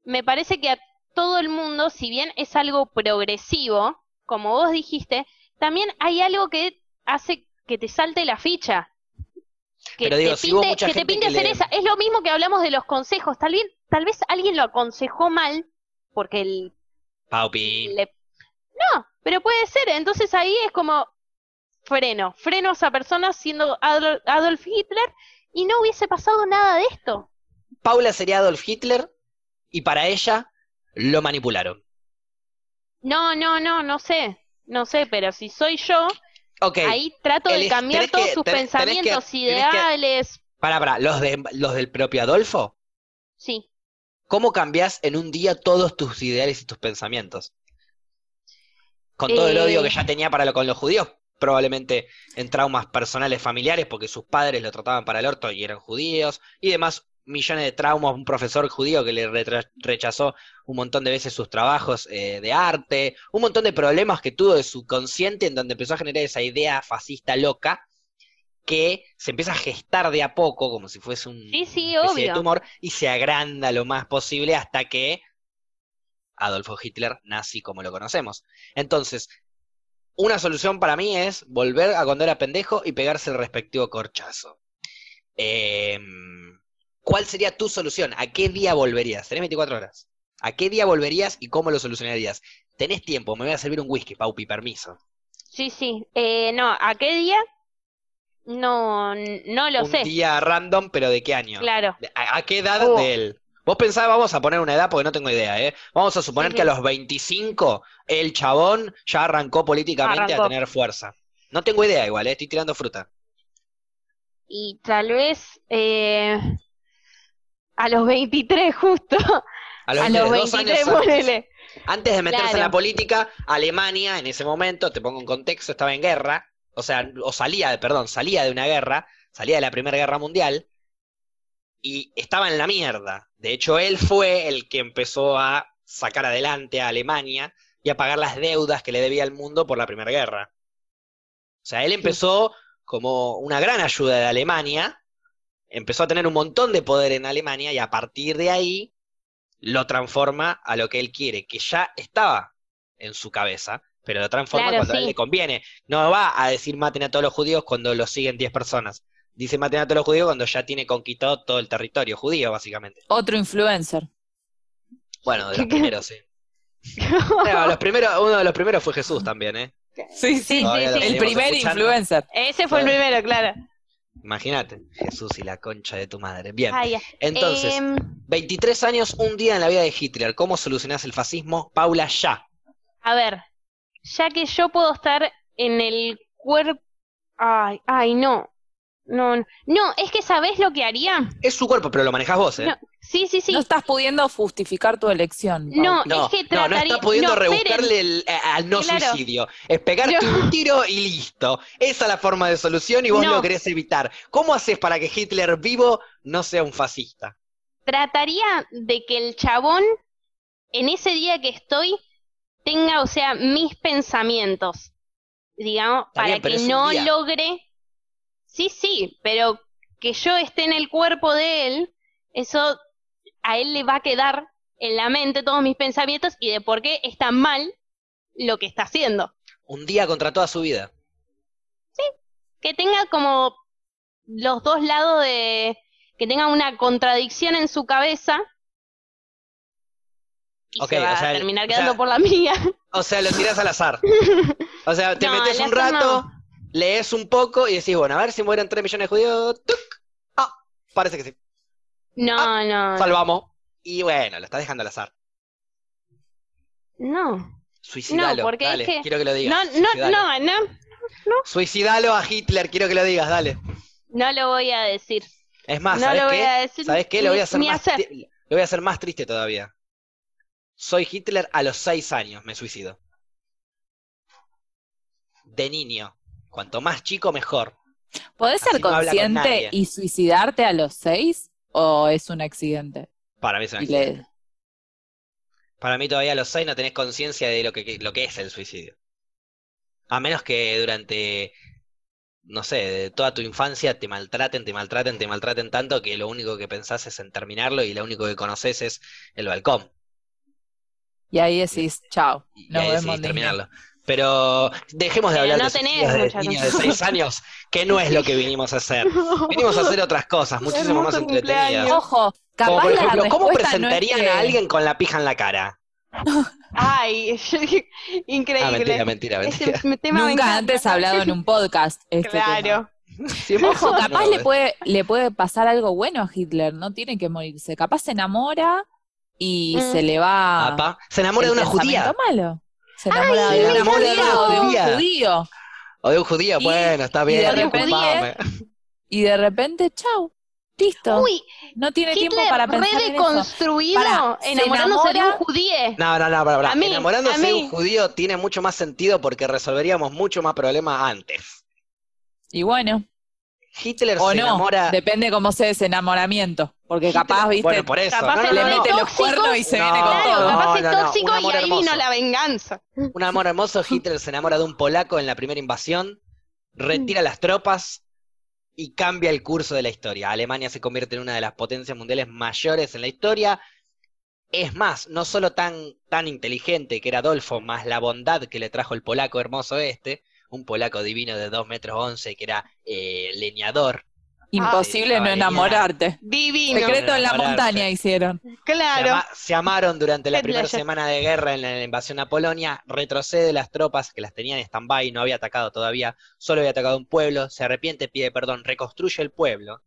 me parece que a todo el mundo, si bien es algo progresivo, como vos dijiste, también hay algo que hace que te salte la ficha. Que Pero digo, te si pinte, que te gente pinte que hacer le- esa. Es lo mismo que hablamos de los consejos. Tal vez, tal vez alguien lo aconsejó mal, porque el, Paupi. le- No, pero puede ser. Entonces ahí es como freno. Freno a esa persona siendo Adol- Adolf Hitler y no hubiese pasado nada de esto. Paula sería Adolf Hitler y para ella lo manipularon. No, no, no, no sé. No sé, pero si soy yo, Ok, ahí trato de cambiar todos que- sus tenés- pensamientos, tenés que- ideales. para, para, los, de, los del propio Adolfo, Sí. ¿cómo cambias en un día todos tus ideales y tus pensamientos? Con todo el Eh. odio que ya tenía para lo, con los judíos, probablemente en traumas personales familiares, porque sus padres lo trataban para el orto y eran judíos, y demás millones de traumas, un profesor judío que le rechazó un montón de veces sus trabajos eh, de arte, un montón de problemas que tuvo de su consciente en donde empezó a generar esa idea fascista loca que se empieza a gestar de a poco, como si fuese un Sí, sí, especie de obvio. tumor, y se agranda lo más posible hasta que Adolfo Hitler nazi como lo conocemos. Entonces, una solución para mí es volver a cuando era pendejo y pegarse el respectivo corchazo. Em, ¿Cuál sería tu solución? ¿A qué día volverías? Tenés 24 horas. ¿A qué día volverías y cómo lo solucionarías? Tenés tiempo, me voy a servir un whisky, Paupi, permiso. Sí, sí. Eh, no, ¿a qué día? No, no lo un sé. día random, pero ¿de qué año? Claro. ¿De- ¿A, a qué edad Oh. de él? Vos pensás, vamos a poner una edad porque no tengo idea, ¿eh? Vamos a suponer Sí, que a los 25 el chabón ya arrancó políticamente Arrancó. a tener fuerza. No tengo idea igual, ¿eh? Estoy tirando fruta. Y tal vez eh, a los 23 justo. A los, A los 22 23, años antes, ponele. antes de meterse en la política, Alemania en ese momento, te pongo en contexto, estaba en guerra, o sea, o salía, de- perdón, salía de una guerra, salía de la Primera Guerra Mundial y estaba en la mierda. De hecho, él fue el que empezó a sacar adelante a Alemania y a pagar las deudas que le debía al mundo por la Primera Guerra. O sea, él empezó como una gran ayuda de Alemania, empezó a tener un montón de poder en Alemania y a partir de ahí lo transforma a lo que él quiere, que ya estaba en su cabeza, pero lo transforma Claro, cuando a él sí. le conviene. No va a decir maten a todos los judíos cuando lo siguen 10 personas. Dice maten a todos los judíos cuando ya tiene conquistado todo el territorio judío, básicamente. Otro influencer. Bueno, de los primeros, sí. No, los primeros, uno de los primeros fue Jesús también, ¿eh? Sí, sí. Todavía lo El primer escuchando. influencer. Ese fue el primero, claro. Imagínate, Jesús y la concha de tu madre. Bien, Ah, entonces, Em, 23 años, un día en la vida de Hitler. ¿Cómo solucionás el fascismo? Paula, ya. a ver, ya que yo puedo estar en el cuerpo. Ay, ay, no. No, no, no, es que ¿sabés lo que haría? Es su cuerpo, pero lo manejas vos, ¿eh? No, sí, sí, sí. No estás pudiendo justificar tu elección. No, No, es que no, trataría... no pudiendo no, esperen. rebuscarle el- eh, al no Claro. suicidio. Es pegarte No. un tiro y listo. Esa es la forma de solución y vos No. lo querés evitar. ¿Cómo haces para que Hitler vivo no sea un fascista? Trataría de que el chabón, en ese día que estoy, tenga, o sea, mis pensamientos, digamos, Está para que no día. logre... Sí, sí, pero que yo esté en el cuerpo de él, eso a él le va a quedar en la mente todos mis pensamientos y de por qué está mal lo que está haciendo. Un día contra toda su vida. que tenga como los dos lados de que tenga una contradicción en su cabeza y Ok, se va o sea, a terminar o quedando sea- por la mía. O sea, lo tirás al azar. O sea, te No, metes un rato, no. Lees un poco y decís, bueno, a ver si mueren 3 millones de judíos. ¡Tuc! Ah, parece que sí. No, no, Salvamos. Y bueno, lo estás dejando al azar. no, Suicidalo. No, porque es dale, que- quiero que lo no, digas. no, Suicidalo. no, no, Suicidalo a Hitler, quiero que lo digas, dale. no lo voy a decir. Es más, No ¿sabes lo voy qué? a decir ¿Sabes qué? Lo voy a hacer más hacer. lo voy a hacer más triste todavía. Soy Hitler a los 6 años, me suicido. De niño. Cuanto más chico, mejor. ¿Podés ser no con consciente y suicidarte a los seis? ¿O es un accidente? Para mí es un Y le- accidente. Para mí todavía a los 6 no tenés conciencia de lo que, lo que es el suicidio. A menos que durante, no sé, de toda tu infancia te maltraten, te maltraten, te maltraten tanto que lo único que pensás es en terminarlo y lo único que conoces es el balcón. Y ahí decís, chao, Y nos ahí vemos niño. terminarlo. Pero dejemos de Pero hablar no de suicidios de niños de conciencia. 6 años, que no es lo que vinimos a hacer. Vinimos a hacer otras cosas, muchísimo más entretenidas. Ojo, capaz Como por la ejemplo, ¿cómo respuesta no es presentarían que- a alguien con la pija en la cara? Ay, increíble. Ah, mentira, mentira, mentira. Tema Nunca antes hablado en un podcast. Este. Claro. Ojo, capaz le ¿eh? puede, le puede pasar algo bueno a Hitler, no tiene que morirse. Capaz se enamora y Mm. se le va Apa, Se enamora de una judía. malo. Se enamora Ay, de una enamora de un judío. O de un judío, Y- bueno, está y bien. de repente- disculpame. Y de repente, chau, listo. Uy, no tiene tiempo para re pensar en eso. se enamorándose de un judío. No, no, no, pará, pará. A mí, Enamorándose de un judío tiene mucho más sentido porque resolveríamos mucho más problemas antes. Y bueno, Hitler o se no, enamora. depende cómo sea ese enamoramiento. Porque Hitler- capaz, viste, Bueno, por eso. capaz no, no, se le mete los cuernos y se No, viene con Claro, todo. no, capaz es no, no, tóxico un y amor ahí vino hermoso. la venganza. Un amor hermoso, Hitler se enamora de un polaco en la primera invasión, retira las tropas y cambia el curso de la historia. Alemania se convierte en una de las potencias mundiales mayores en la historia. Es más, no solo tan, tan inteligente que era Adolfo, más la bondad que le trajo el polaco hermoso este, un polaco divino de 2 metros 11 que era eh, leñador. Imposible Ay, no enamorarte. Divino. Secreto en la montaña hicieron. Se, Claro. ama- se amaron durante la primera semana de guerra en la invasión a Polonia, retrocede las tropas que las tenían en stand-by, no había atacado todavía, solo había atacado un pueblo, se arrepiente, pide perdón, reconstruye el pueblo,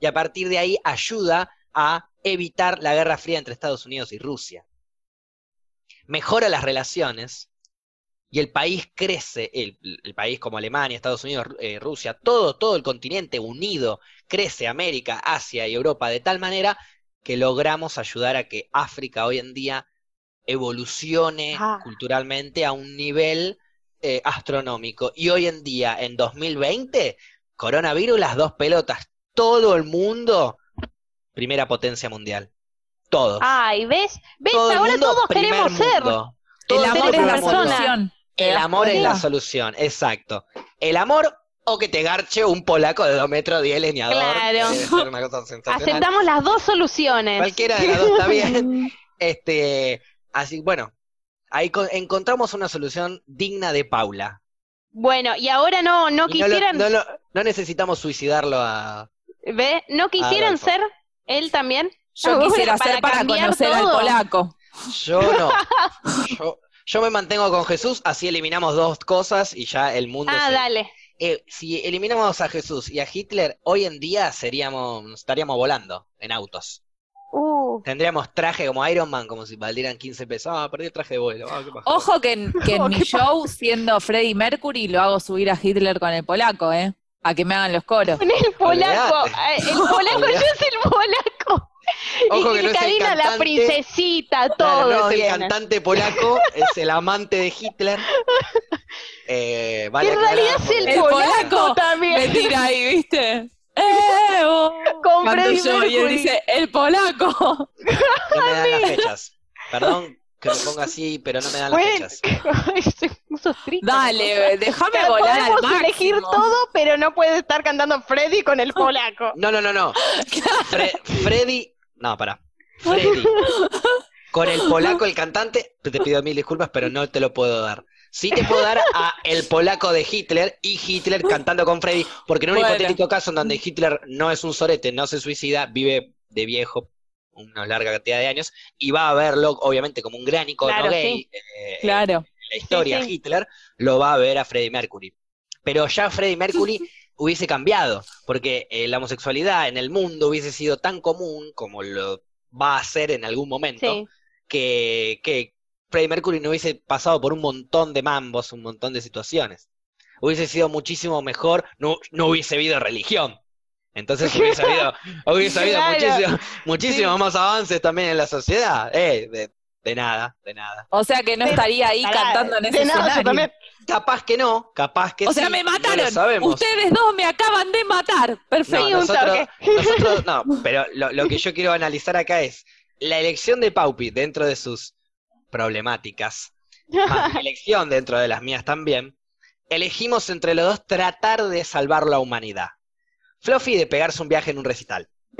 y a partir de ahí ayuda a evitar la guerra fría entre Estados Unidos y Rusia. Mejora las relaciones y el país crece, el, el país como Alemania, Estados Unidos, eh, Rusia, todo, todo el continente unido, crece América, Asia y Europa de tal manera que logramos ayudar a que África hoy en día evolucione Ah. culturalmente a un nivel eh, astronómico. Y hoy en día, en 2020, coronavirus, las dos pelotas, todo el mundo, primera potencia mundial. Todos. Ay, ¿ves? ¿Ves? Todo el Ahora mundo, todos queremos ser. El amor es la solución. ¿Te El amor es la solución, exacto. El amor o que te garche un polaco de 2 metros 10 leñador. Claro. que debe ser una cosa sensacional. Aceptamos las dos soluciones. Cualquiera de las dos está bien. Este, así, bueno, ahí co- encontramos una solución digna de Paula. Bueno, y ahora no, no Y no, lo- quisieran, no lo- no necesitamos suicidarlo a... ¿ve? ¿No quisieran ser él también? Yo quisiera para hacer para conocer al todo. polaco. Yo no. Yo, yo me mantengo con Jesús, así eliminamos dos cosas y ya el mundo Ah, se- dale. Eh, si eliminamos a Jesús y a Hitler, hoy en día seríamos, estaríamos volando en autos. Uh, Tendríamos traje como Iron Man, como si valdieran 15 pesos. Ah, perdí el traje de vuelo. Ah. Ojo que en, que en mi show, siendo Freddie Mercury, lo hago subir a Hitler con el polaco, ¿eh? A que me hagan los coros. Con el polaco. Olvidate. eh, El polaco no es el polaco. Ojo y que no es el Karina, la princesita, todo. Claro, no es el cantante polaco, es el amante de Hitler. Eh, vale en realidad es el, polaco, polaco también. Me tira ahí, ¿viste? ¡Eh! oh! Freddie yo y él dice, ¡el polaco! No me dan las fechas. Perdón que me ponga así, pero no me dan las Bueno, fechas. se puso triste la cosa. Dale, déjame volar al Podemos elegir máximo. todo, pero no puede estar cantando Freddy con el polaco. No, no, no, no. Fre- Freddy. No, pará. Freddy. Con el polaco, el cantante, te pido mil disculpas, pero no te lo puedo dar. Sí te puedo dar a el polaco de Hitler y Hitler cantando con Freddy, porque en un Bueno. hipotético caso en donde Hitler no es un sorete, no se suicida, vive de viejo una larga cantidad de años y va a verlo, obviamente, como un gran icono Claro, gay eh, Claro. en la historia, Sí, sí. Hitler, lo va a ver a Freddie Mercury. Pero ya Freddie Mercury hubiese cambiado, porque eh, la homosexualidad en el mundo hubiese sido tan común como lo va a ser en algún momento, Sí. que, que Freddie Mercury no hubiese pasado por un montón de mambos, un montón de situaciones. Hubiese sido muchísimo mejor, no, no hubiese habido religión. Entonces hubiese habido, hubiese habido Claro. muchísimo, muchísimos más avances también en la sociedad. Eh, de, de nada, de nada. O sea que no De- estaría ahí Pará, cantando en ese nada, yo también. Capaz que no, capaz que O sí, sea, me mataron. Ustedes dos me acaban de matar. Perfecto. Nosotros, nosotros no, pero lo, lo que yo quiero analizar acá es la elección de Paupi dentro de sus problemáticas, más mi elección dentro de las mías también, elegimos entre los dos tratar de salvar la humanidad. Fluffy de pegarse un viaje en un recital.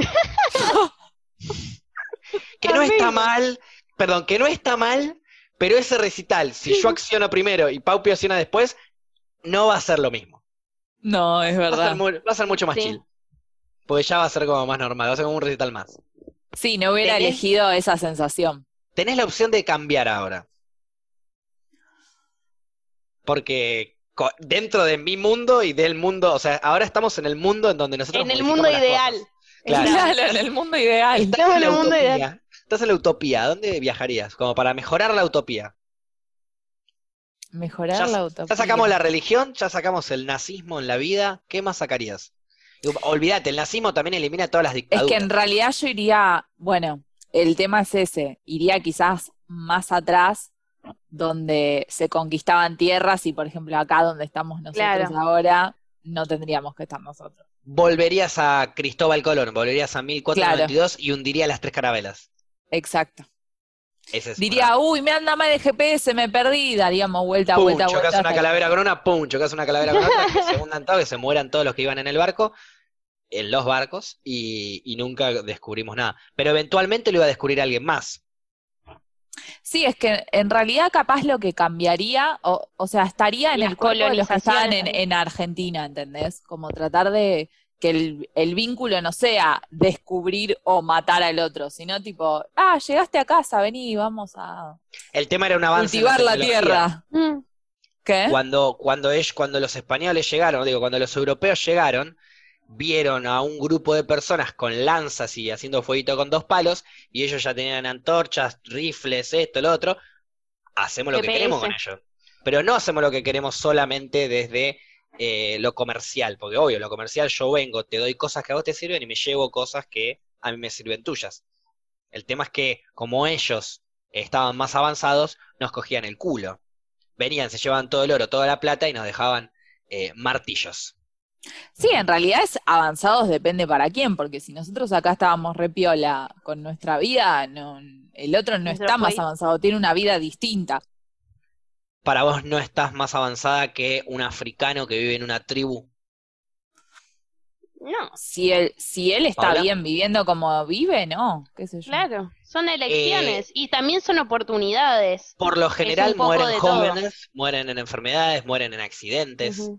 que no está mal, perdón, que no está mal, pero ese recital, si yo acciono primero y Paupi acciona después, no va a ser lo mismo. No, es Va a ser, verdad. va a ser mucho más Sí. chill. Porque ya va a ser como más normal, va a ser como un recital más. Sí, no hubiera Tenés- elegido esa sensación. Tenés la opción de cambiar ahora. Porque dentro de mi mundo y del mundo, o sea, ahora estamos en el mundo en donde nosotros En el mundo ideal. Claro. Claro, en el mundo ideal. Estamos en el mundo ideal. Estás en la utopía. ¿Dónde viajarías? Como para mejorar la utopía. Mejorar Ya, la ya utopía. sacamos la religión, ya sacamos el nazismo en la vida. ¿Qué más sacarías? Olvídate, el nazismo también elimina todas las Es dictaduras. que en realidad yo iría, bueno, el tema es ese, iría quizás más atrás, donde se conquistaban tierras y por ejemplo acá donde estamos nosotros Claro. ahora, no tendríamos que estar nosotros. Volverías a Cristóbal Colón, volverías a 1492 y hundiría las tres carabelas. Exacto. Ese es Diría, uy, me anda mal de GPS, me perdí, daríamos vuelta, pum, vuelta, chocas vuelta. una hasta- calavera con una, pum, chocas una calavera con otra, que se hundan todos, que se mueran todos los que iban en el barco, en los barcos, y, y nunca descubrimos nada. Pero eventualmente lo iba a descubrir alguien más. Sí, es que en realidad capaz lo que cambiaría, o, o sea, estaría en Las el cuerpo de los que estaban en, en Argentina, ¿entendés? Como tratar de que el, el vínculo no sea descubrir o matar al otro, sino tipo, ah, llegaste a casa, vení, vamos a El tema era un avance cultivar la tierra. Mm. ¿Qué? Cuando, cuando, ellos, cuando los españoles llegaron, digo, cuando los europeos llegaron, vieron a un grupo de personas con lanzas y haciendo fueguito con dos palos, y ellos ya tenían antorchas, rifles, esto, lo otro. Hacemos lo que queremos con ellos. Pero no hacemos lo que queremos solamente desde eh, lo comercial, porque obvio, lo comercial yo vengo, te doy cosas que a vos te sirven y me llevo cosas que a mí me sirven tuyas. El tema es que como ellos estaban más avanzados, nos cogían el culo. Venían, se llevaban todo el oro, toda la plata y nos dejaban eh, martillos. Sí, en realidad es avanzados depende para quién, porque si nosotros acá estábamos repiola con nuestra vida, no, el otro no está más avanzado, tiene una vida distinta. Para vos no estás más avanzada que un africano que vive en una tribu. No, Si él, si él está Paula. bien viviendo como vive, no, qué sé yo. claro. Son Eh, elecciones y también son oportunidades. Por lo general mueren todo. jóvenes, mueren en enfermedades, mueren en accidentes,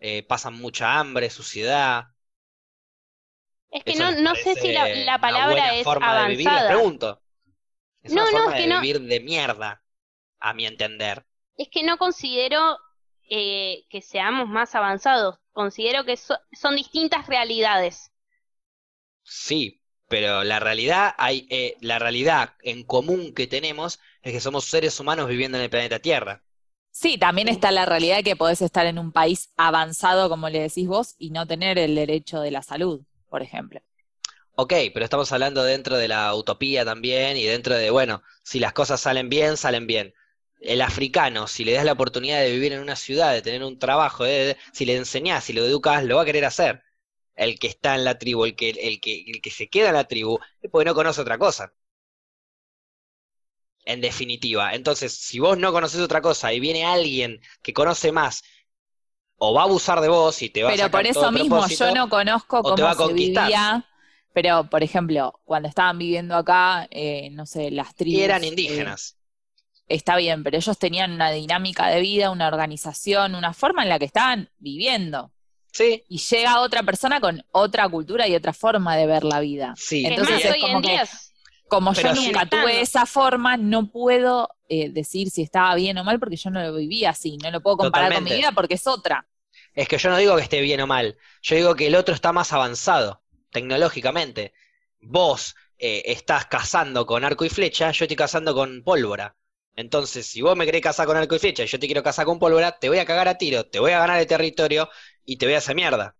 eh, pasan mucha hambre, suciedad. Es que Eso no, no sé si la, palabra buena es forma de vivir, les avanzada. pregunto. Es No, una no, forma es de que no- vivir de mierda, a mi entender. Es que no considero eh, que seamos más avanzados. Considero que so- son distintas realidades. Sí, pero la realidad hay, eh, la realidad en común que tenemos es que somos seres humanos viviendo en el planeta Tierra. Sí, también está la realidad de que podés estar en un país avanzado, como le decís vos, y no tener el derecho de la salud, por ejemplo. Ok, pero estamos hablando dentro de la utopía también y dentro de, bueno, si las cosas salen bien, salen bien. El africano, si le das la oportunidad de vivir en una ciudad, de tener un trabajo, si le enseñás, si lo educas, lo va a querer hacer. El que está en la tribu, el que, el que, el que se queda en la tribu, es porque no conoce otra cosa. En definitiva. Entonces, si vos no conoces otra cosa y viene alguien que conoce más, o va a abusar de vos y te va Pero a sacar por eso mismo yo no conozco o te va a cómo se vivía. Pero, por ejemplo, cuando estaban viviendo acá, eh, no sé, las tribus. y eran eh, indígenas. Está bien, pero ellos tenían una dinámica de vida, una organización, una forma en la que estaban viviendo. Sí, Y llega otra persona con otra cultura y otra forma de ver la vida. sí. Es Entonces más, es como en que- Como Pero yo sí. nunca tuve esa forma, no puedo eh, decir si estaba bien o mal porque yo no lo vivía así. No lo puedo comparar con mi vida porque es otra. Es que yo no digo que esté bien o mal, yo digo que el otro está más avanzado tecnológicamente. Vos eh, estás cazando con arco y flecha, yo estoy cazando con pólvora. Entonces, si vos me querés cazar con arco y flecha y yo te quiero cazar con pólvora, te voy a cagar a tiro, te voy a ganar el territorio y te voy a hacer mierda.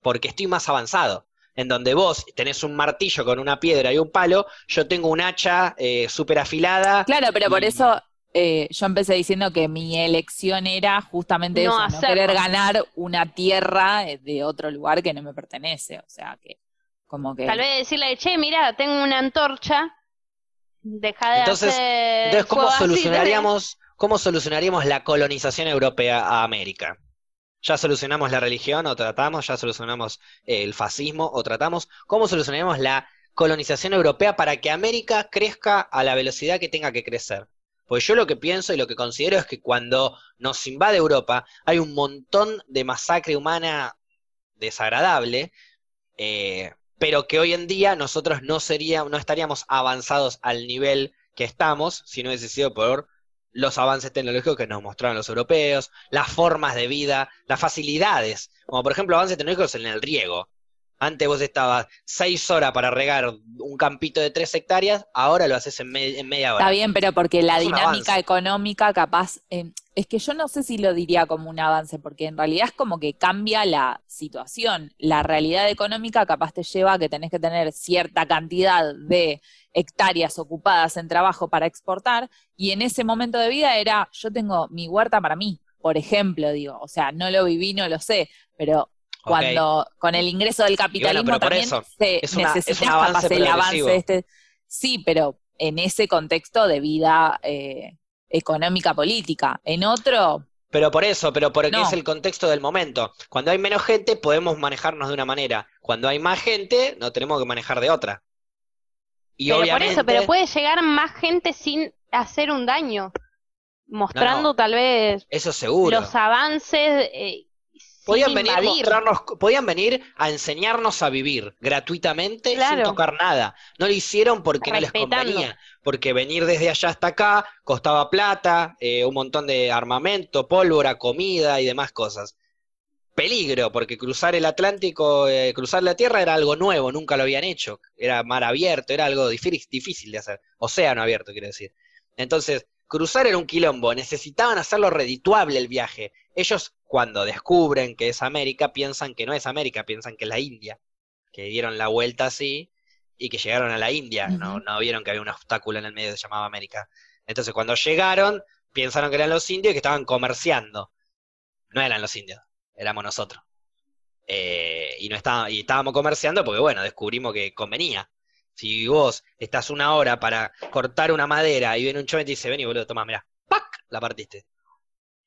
Porque estoy más avanzado. En donde vos tenés un martillo con una piedra y un palo, yo tengo un hacha eh, súper afilada. Claro, pero por eso eh, yo empecé diciendo que mi elección era justamente No eso, no querer ganar una tierra eh, de otro lugar que no me pertenece. O sea, que como que... Tal vez decirle, che, mira, tengo una antorcha, deja de Entonces- Entonces, ¿cómo solucionaríamos, cómo solucionaríamos la colonización europea a América? Ya solucionamos la religión o tratamos, ya solucionamos el fascismo o tratamos. ¿Cómo solucionaríamos la colonización europea para que América crezca a la velocidad que tenga que crecer? Pues yo lo que pienso y lo que considero es que cuando nos invade Europa hay un montón de masacre humana desagradable, eh, pero que hoy en día nosotros no sería, no estaríamos avanzados al nivel que estamos si no hubiese sido por los avances tecnológicos que nos mostraron los europeos, las formas de vida, las facilidades, como por ejemplo avances tecnológicos en el riego. Antes vos estabas seis horas para regar un campito de tres hectáreas, ahora lo haces en, me- en media hora. Está bien, pero porque la Es dinámica económica capaz, eh, es que yo no sé si lo diría como un avance, porque en realidad es como que cambia la situación. La realidad económica capaz te lleva a que tenés que tener cierta cantidad de hectáreas ocupadas en trabajo para exportar, y en ese momento de vida era, yo tengo mi huerta para mí, por ejemplo, digo, o sea, no lo viví, no lo sé, pero Cuando con el ingreso del capitalismo por también eso, se es una- es necesita un avance capaz el avance de este sí pero en ese contexto de vida eh, económica política en otro Pero por eso, pero porque No. es el contexto del momento. Cuando hay menos gente, podemos manejarnos de una manera. Cuando hay más gente, nos tenemos que manejar de otra. Y Pero por obviamente, eso, pero puede llegar más gente sin hacer un daño, mostrando No, no. tal vez eso seguro. los avances eh, Podían venir, invadir. mostrarnos, podían venir a enseñarnos a vivir gratuitamente sin tocar nada. No lo hicieron porque no les convenía, porque venir desde allá hasta acá costaba plata, eh, un montón de armamento, pólvora, comida y demás cosas. Peligro, porque cruzar el Atlántico, eh, cruzar la Tierra era algo nuevo, nunca lo habían hecho. Era mar abierto, era algo difí- difícil de hacer. Océano abierto, quiero decir. Entonces, cruzar era un quilombo, necesitaban hacerlo redituable el viaje. Ellos, cuando descubren que es América, piensan que no es América, piensan que es la India. Que dieron la vuelta así y que llegaron a la India. No, no vieron que había un obstáculo en el medio que se llamaba América. Entonces, cuando llegaron, pensaron que eran los indios y que estaban comerciando. No eran los indios, éramos nosotros. Eh, y, no estaba- y estábamos comerciando porque, bueno, descubrimos que convenía. Si vos estás una hora para cortar una madera y viene un chavo y te dice, vení, boludo, toma, mirá, ¡pac! La partiste.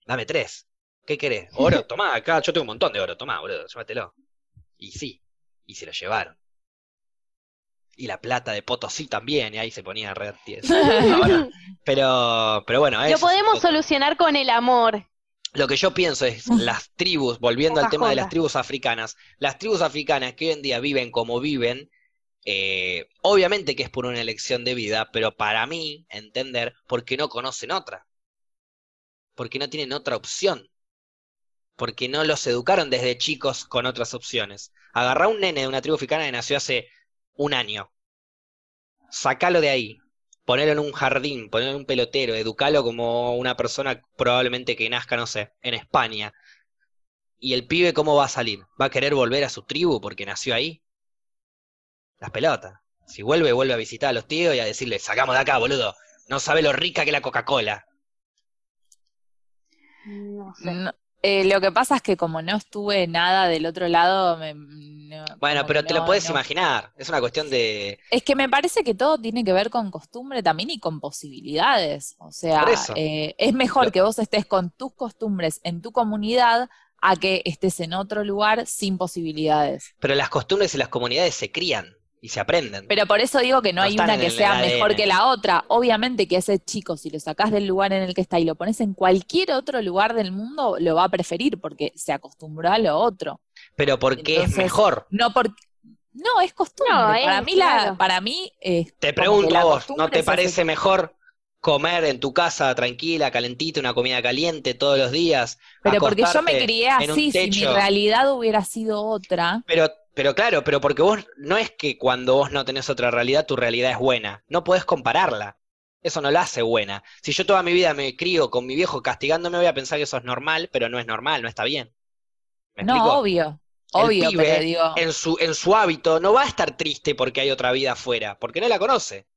Dame tres. ¿Qué querés? Oro, tomá, acá yo tengo un montón de oro, tomá, boludo, llévatelo. Y sí, y se lo llevaron. Y la plata de Potosí también, y ahí se ponía a re tieso. Ahora, pero, pero bueno, Lo eso es podemos solucionar con el amor. Lo que yo pienso es las tribus, volviendo al tema de las tribus africanas, las tribus africanas que hoy en día viven como viven, eh, obviamente que es por una elección de vida, pero para mí, entender, porque no conocen otra, porque no tienen otra opción, porque no los educaron desde chicos con otras opciones. Agarrá un nene de una tribu africana que nació hace un año, sacalo de ahí, Ponelo en un jardín, ponelo en un pelotero, educalo como una persona probablemente que nazca, no sé, en España. ¿Y el pibe cómo va a salir? ¿Va a querer volver a su tribu porque nació ahí? Las pelotas. Si vuelve, vuelve a visitar a los tíos y a decirle, sacamos de acá, boludo. No sabe lo rica que es la Coca-Cola. No sé. No, eh, lo que pasa es que como no estuve nada del otro lado, me- no- Bueno, pero te lo puedes no. imaginar. Es una cuestión de... Es que me parece que todo tiene que ver con costumbre también y con posibilidades. O sea, eh, es mejor Lo- que vos estés con tus costumbres en tu comunidad a que estés en otro lugar sin posibilidades. Pero las costumbres y las comunidades se crían y se aprenden. Pero por eso digo que no, No hay una que sea ADN. mejor que la otra. Obviamente que ese chico, si lo sacás del lugar en el que está y lo pones en cualquier otro lugar del mundo, lo va a preferir porque se acostumbró a lo otro. Pero porque es Entonces, mejor. No porque no es costumbre. No, para es, mí la, claro. para mí es Te pregunto la a vos, ¿no te parece mejor comer en tu casa tranquila, calentita, una comida caliente todos los días? Pero porque yo me crié así, si mi realidad hubiera sido otra, Pero, pero claro, pero porque vos no es que cuando vos no tenés otra realidad, tu realidad es buena. No podés compararla. Eso no la hace buena. Si yo toda mi vida me crío con mi viejo castigándome, voy a pensar que eso es normal, pero no es normal, no está bien. ¿Me no, explico? obvio, El obvio, pibe, pero digo, en su, en su hábito no va a estar triste porque hay otra vida afuera, porque no la conoce.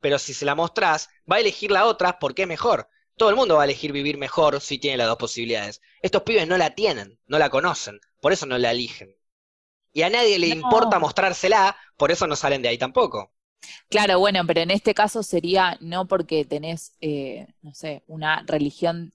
Pero si se la mostrás, va a elegir la otra porque es mejor. Todo el mundo va a elegir vivir mejor si tiene las dos posibilidades. Estos pibes no la tienen, no la conocen, por eso no la eligen. Y a nadie le No. importa mostrársela, por eso no salen de ahí tampoco. claro, bueno, pero en este caso sería no porque tenés, eh, no sé, una religión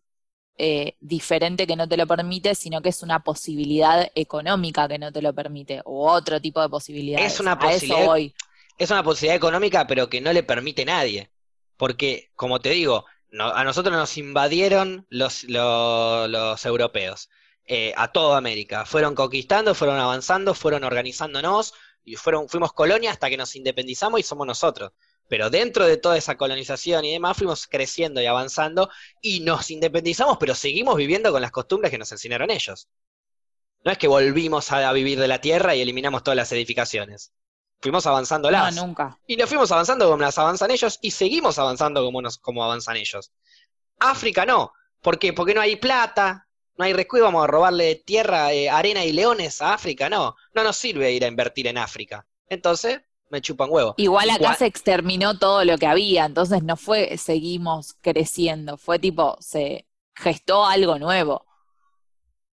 eh, diferente que no te lo permite, sino que es una posibilidad económica que no te lo permite, o otro tipo de. Es una posibilidad- voy. Es una posibilidad económica, pero que no le permite nadie. Porque, como te digo, no- a nosotros nos invadieron los, lo- los europeos, eh, a toda América. Fueron conquistando, fueron avanzando, fueron organizándonos, y fueron, fuimos colonia hasta que nos independizamos y somos nosotros. Pero dentro de toda esa colonización y demás, fuimos creciendo y avanzando, y nos independizamos, pero seguimos viviendo con las costumbres que nos enseñaron ellos. No es que volvimos a vivir de la tierra y eliminamos todas las edificaciones. Fuimos avanzando No, las. nunca. Y nos fuimos avanzando como las avanzan ellos y seguimos avanzando como, nos, como avanzan ellos. África no. ¿Por qué? Porque no hay plata, no hay rescudo, vamos a robarle tierra, eh, arena y leones a África. No, no nos sirve ir a invertir en África. Entonces, me chupan huevo. Igual acá Igual- se exterminó todo lo que había, entonces no fue seguimos creciendo, fue tipo, se gestó algo nuevo.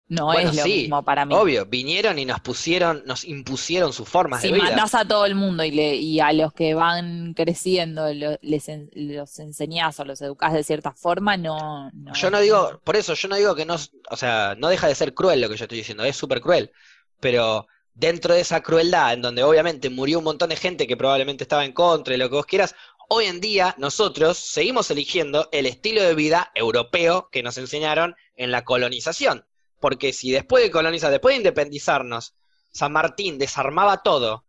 No Bueno, es lo sí, mismo para mí. Obvio, vinieron y nos pusieron, nos impusieron sus formas Si de vida. mandás a todo el mundo y, le, y a los que van creciendo lo- les en- los enseñás o los educás de cierta forma, no, no Yo no digo, por eso yo no digo que no, o sea, no deja de ser cruel lo que yo estoy diciendo, es súper cruel, pero dentro de esa crueldad, en donde obviamente murió un montón de gente que probablemente estaba en contra y lo que vos quieras, hoy en día nosotros seguimos eligiendo el estilo de vida europeo que nos enseñaron en la colonización, porque si después de colonizar, después de independizarnos, San Martín desarmaba todo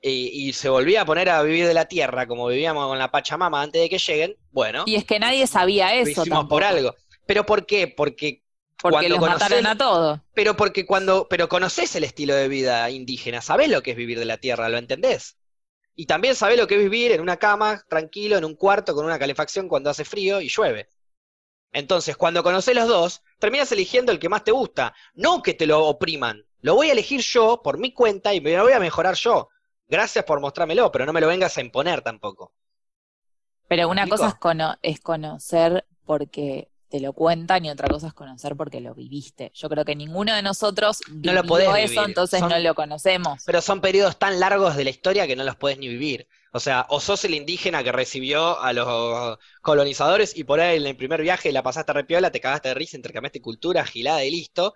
y, y se volvía a poner a vivir de la tierra como vivíamos con la Pachamama antes de que lleguen, bueno, Y es que nadie sabía lo eso hicimos tampoco, por algo. ¿Pero por qué? Porque porque cuando los mataron conocés- a todos. pero porque cuando, pero conoces el estilo de vida indígena, sabés lo que es vivir de la tierra, ¿lo entendés? Y también sabés lo que es vivir en una cama, tranquilo, en un cuarto, con una calefacción cuando hace frío y llueve. Entonces, cuando conocés los dos, terminas eligiendo el que más te gusta, no que te lo opriman. Lo voy a elegir yo por mi cuenta y me lo voy a mejorar yo. Gracias por mostrármelo, pero no me lo vengas a imponer tampoco. Pero ¿Me una cosa es, cono- es conocer porque te lo cuentan y otra cosa es conocer porque lo viviste. Yo creo que ninguno de nosotros No lo podés eso, vivir. entonces Son- no lo conocemos. Pero son periodos tan largos de la historia que no los puedes ni vivir. O sea, o sos el indígena que recibió a los colonizadores y por ahí en el primer viaje la pasaste repiola, te cagaste de risa, intercambiaste cultura, gilada y listo,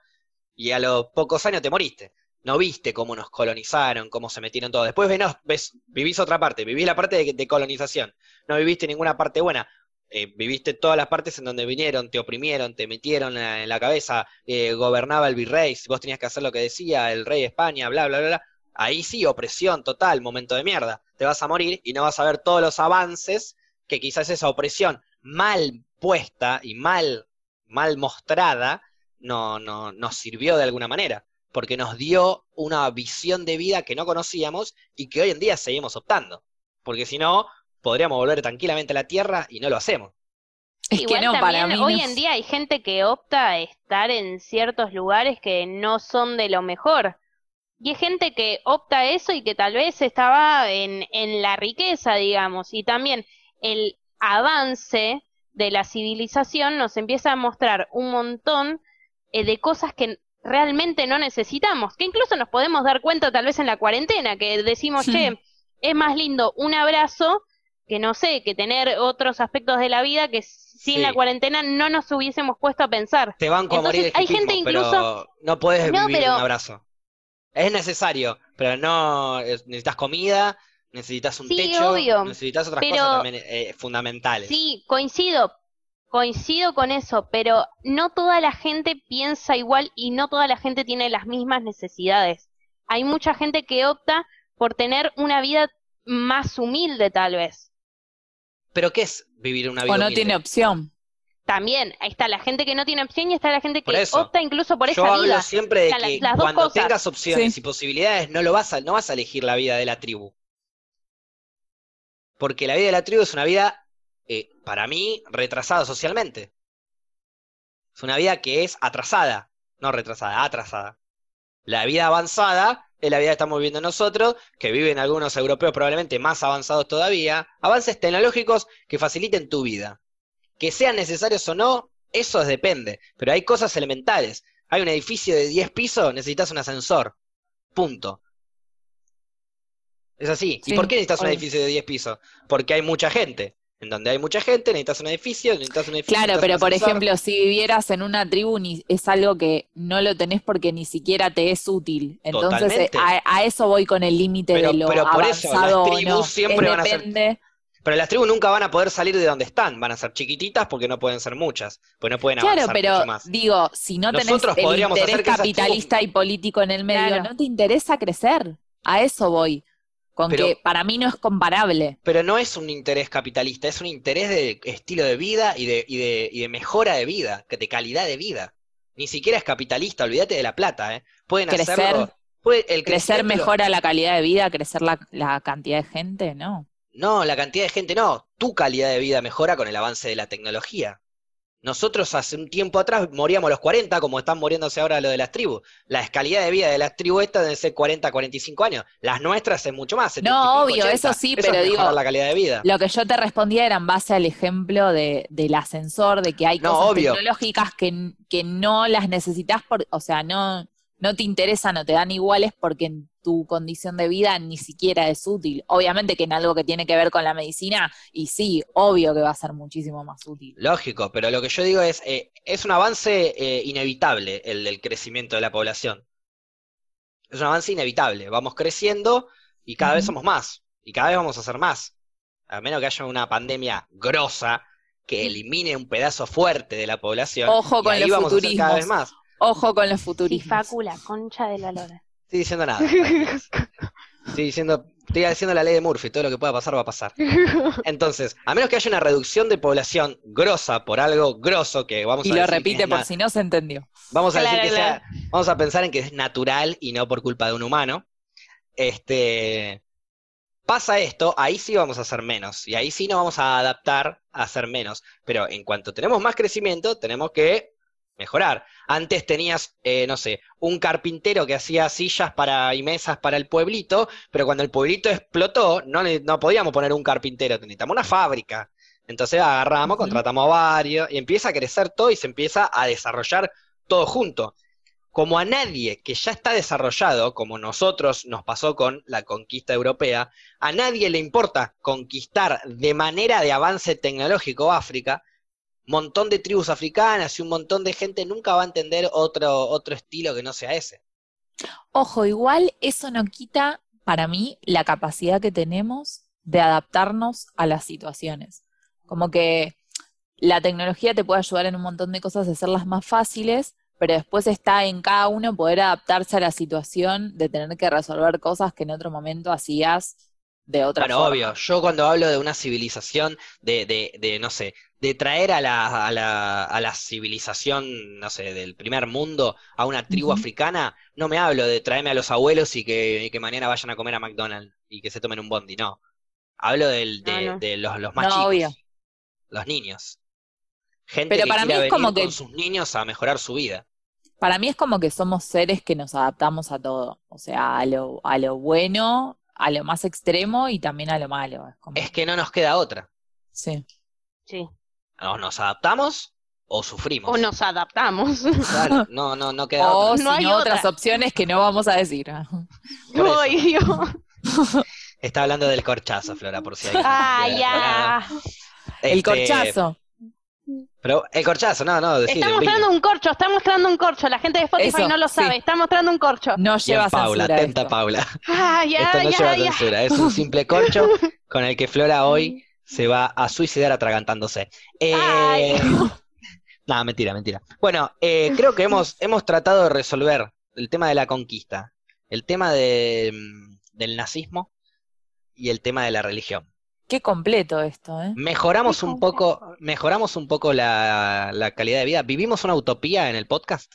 y a los pocos años te moriste. No viste cómo nos colonizaron, cómo se metieron todo. Después ven, ves, vivís otra parte, vivís la parte de, de colonización. No viviste ninguna parte buena. Eh, viviste todas las partes en donde vinieron, te oprimieron, te metieron en la cabeza, eh, gobernaba el virrey, vos tenías que hacer lo que decía el rey de España, bla, bla, bla, bla. Ahí sí, opresión total, momento de mierda. Te vas a morir y no vas a ver todos los avances que quizás esa opresión mal puesta y mal, mal mostrada no, no, nos sirvió de alguna manera. Porque nos dio una visión de vida que no conocíamos y que hoy en día seguimos optando. Porque si no, podríamos volver tranquilamente a la Tierra y no lo hacemos. Es que Igual no, para también mí hoy no. en día hay gente que opta a estar en ciertos lugares que no son de lo mejor. Y hay gente que opta a eso y que tal vez estaba en, en la riqueza, digamos. Y también el avance de la civilización nos empieza a mostrar un montón eh, de cosas que realmente no necesitamos, que incluso nos podemos dar cuenta tal vez en la cuarentena, que decimos, che, es más lindo un abrazo que no sé, que tener otros aspectos de la vida que sin Sí. la cuarentena no nos hubiésemos puesto a pensar. Te banco a morir de hay gente incluso- pero no puedes No, vivir pero- un abrazo. Es necesario, pero no es- necesitas comida, necesitas un Sí, techo, obvio, necesitas otras pero- cosas también eh, fundamentales. Sí, coincido, coincido con eso, pero no toda la gente piensa igual y no toda la gente tiene las mismas necesidades. Hay mucha gente que opta por tener una vida más humilde, tal vez. Pero ¿qué es vivir una vida O no humilde? tiene opción. También, ahí está la gente que no tiene opción y está la gente que eso. opta incluso por Yo esa hablo vida. siempre de O sea, que las- las dos cuando cosas. tengas opciones Sí. y posibilidades, no lo vas a, no vas a elegir la vida de la tribu. Porque la vida de la tribu es una vida, eh, para mí, retrasada socialmente. Es una vida que es atrasada, no retrasada, atrasada. La vida avanzada es la vida que estamos viviendo nosotros, que viven algunos europeos probablemente más avanzados todavía. Avances tecnológicos que faciliten tu vida. Que sean necesarios o no, eso depende. Pero hay cosas elementales. Hay un edificio de 10 pisos, necesitas un ascensor. Punto. Es así. ¿Y Sí, por qué necesitas un edificio de 10 pisos? Porque hay mucha gente. En donde hay mucha gente, necesitas un edificio, necesitas un edificio. Claro, pero por ascensor. ejemplo, si vivieras en una tribu, ni, es algo que no lo tenés porque ni siquiera te es útil. Entonces, a, a eso voy con el límite de lo pero por eso, las avanzado tribus no. siempre Es van a ser- depende. Pero las tribus nunca van a poder salir de donde están. Van a ser chiquititas porque no pueden ser muchas. Porque no pueden Claro, avanzar pero mucho más. digo, si no tenés Nosotros el podríamos interés hacer capitalista y político en el medio, Claro. no te interesa crecer. A eso voy. Con Pero- que para mí no es comparable. Pero no es un interés capitalista, es un interés de estilo de vida y de, y de, y de mejora de vida, que- de calidad de vida. Ni siquiera es capitalista, olvídate de la plata, ¿eh? Pueden Crecer- hacerlo. puede- el Crecer mejora la calidad de vida, crecer la, la cantidad de gente, ¿no? No, la cantidad de gente no. Tu calidad de vida mejora con el avance de la tecnología. Nosotros hace un tiempo atrás moríamos a los 40, como están muriéndose ahora lo de las tribus. La calidad de vida de las tribus estas debe ser 40, 45 años. Las nuestras es mucho más. 70 y No, obvio, 80. eso sí, es pero digo, la calidad de vida. Lo que yo te respondía era en base al ejemplo de, del ascensor, de que hay No, cosas obvio. tecnológicas que, que no las necesitas, por, o sea, no, no te interesan o te dan iguales porque en tu condición de vida ni siquiera es útil. Obviamente que en algo que tiene que ver con la medicina, y sí, obvio que va a ser muchísimo más útil. Lógico, pero lo que yo digo es, eh, es un avance eh, inevitable el del crecimiento de la población. Es un avance inevitable. Vamos creciendo y cada vez somos más. Y cada vez vamos a ser más. A menos que haya una pandemia grosa que elimine un pedazo fuerte de la población. Ojo y con ahí los vamos a ser cada vez futurismos. más. Ojo con los futurismos. Facu, la concha de la lora. Estoy diciendo nada. Estoy diciendo, estoy diciendo la ley de Murphy, todo lo que pueda pasar va a pasar. Entonces, a menos que haya una reducción de población grosa por algo grosso que vamos y a lo decir que repite por si no se entendió. Vamos a decir que claro. sea, vamos a pensar en que es natural y no por culpa de un humano. Este, pasa esto, ahí sí vamos a hacer menos y ahí sí nos vamos a adaptar a hacer menos. Pero en cuanto tenemos más crecimiento, tenemos que mejorar. Antes tenías, eh, no sé, un carpintero que hacía sillas para, y mesas para el pueblito, pero cuando el pueblito explotó, no, ne- no podíamos poner un carpintero, necesitamos una fábrica. Entonces agarramos, contratamos a varios y empieza a crecer todo y se empieza a desarrollar todo junto. Como a nadie que ya está desarrollado, como nosotros nos pasó con la conquista europea, a nadie le importa conquistar de manera de avance tecnológico África, montón de tribus africanas y un montón de gente nunca va a entender otro, otro estilo que no sea ese. Ojo, igual eso no quita para mí la capacidad que tenemos de adaptarnos a las situaciones. Como que la tecnología te puede ayudar en un montón de cosas a hacerlas más fáciles, pero después está en cada uno poder adaptarse a la situación de tener que resolver cosas que en otro momento hacías de otra Bueno, forma. obvio, yo cuando hablo de una civilización, de, de, de no sé, de traer a la, a la, a la civilización, no sé, del primer mundo a una tribu africana, no me hablo de traerme a los abuelos y que, y que mañana vayan a comer a McDonald's y que se tomen un bondi, no. Hablo del, de, No, no. de los, los más No, chicos. obvio. Los niños. Gente Pero que para mí es como que- con sus niños a mejorar su vida. Para mí es como que somos seres que nos adaptamos a todo. O sea, a lo, a lo bueno, a lo más extremo y también a lo malo. Es como, Es que no nos queda otra. sí. Sí. O nos adaptamos o sufrimos. O nos adaptamos. Claro, no, no, no queda O otra. No hay otra. otras opciones que no vamos a decir. Está hablando del corchazo, Flora, por si no Ah, ya. El Este, corchazo. Pero el corchazo, no, no. Está mostrando un corcho, está mostrando un corcho. La gente de Spotify Eso, no lo sí. sabe, está mostrando un corcho. No Bien, lleva Paula, censura atenta esto. Paula. Ay, Esto no lleva censura, es un simple corcho con el que Flora hoy se va a suicidar atragantándose. Eh, Ay. Nada, mentira, mentira. Bueno, eh, creo que hemos, hemos tratado de resolver el tema de la conquista, el tema de, mm, del nazismo y el tema de la religión. Qué completo esto, ¿eh? Mejoramos un poco, mejoramos un poco la, la calidad de vida. ¿Vivimos una utopía en el podcast?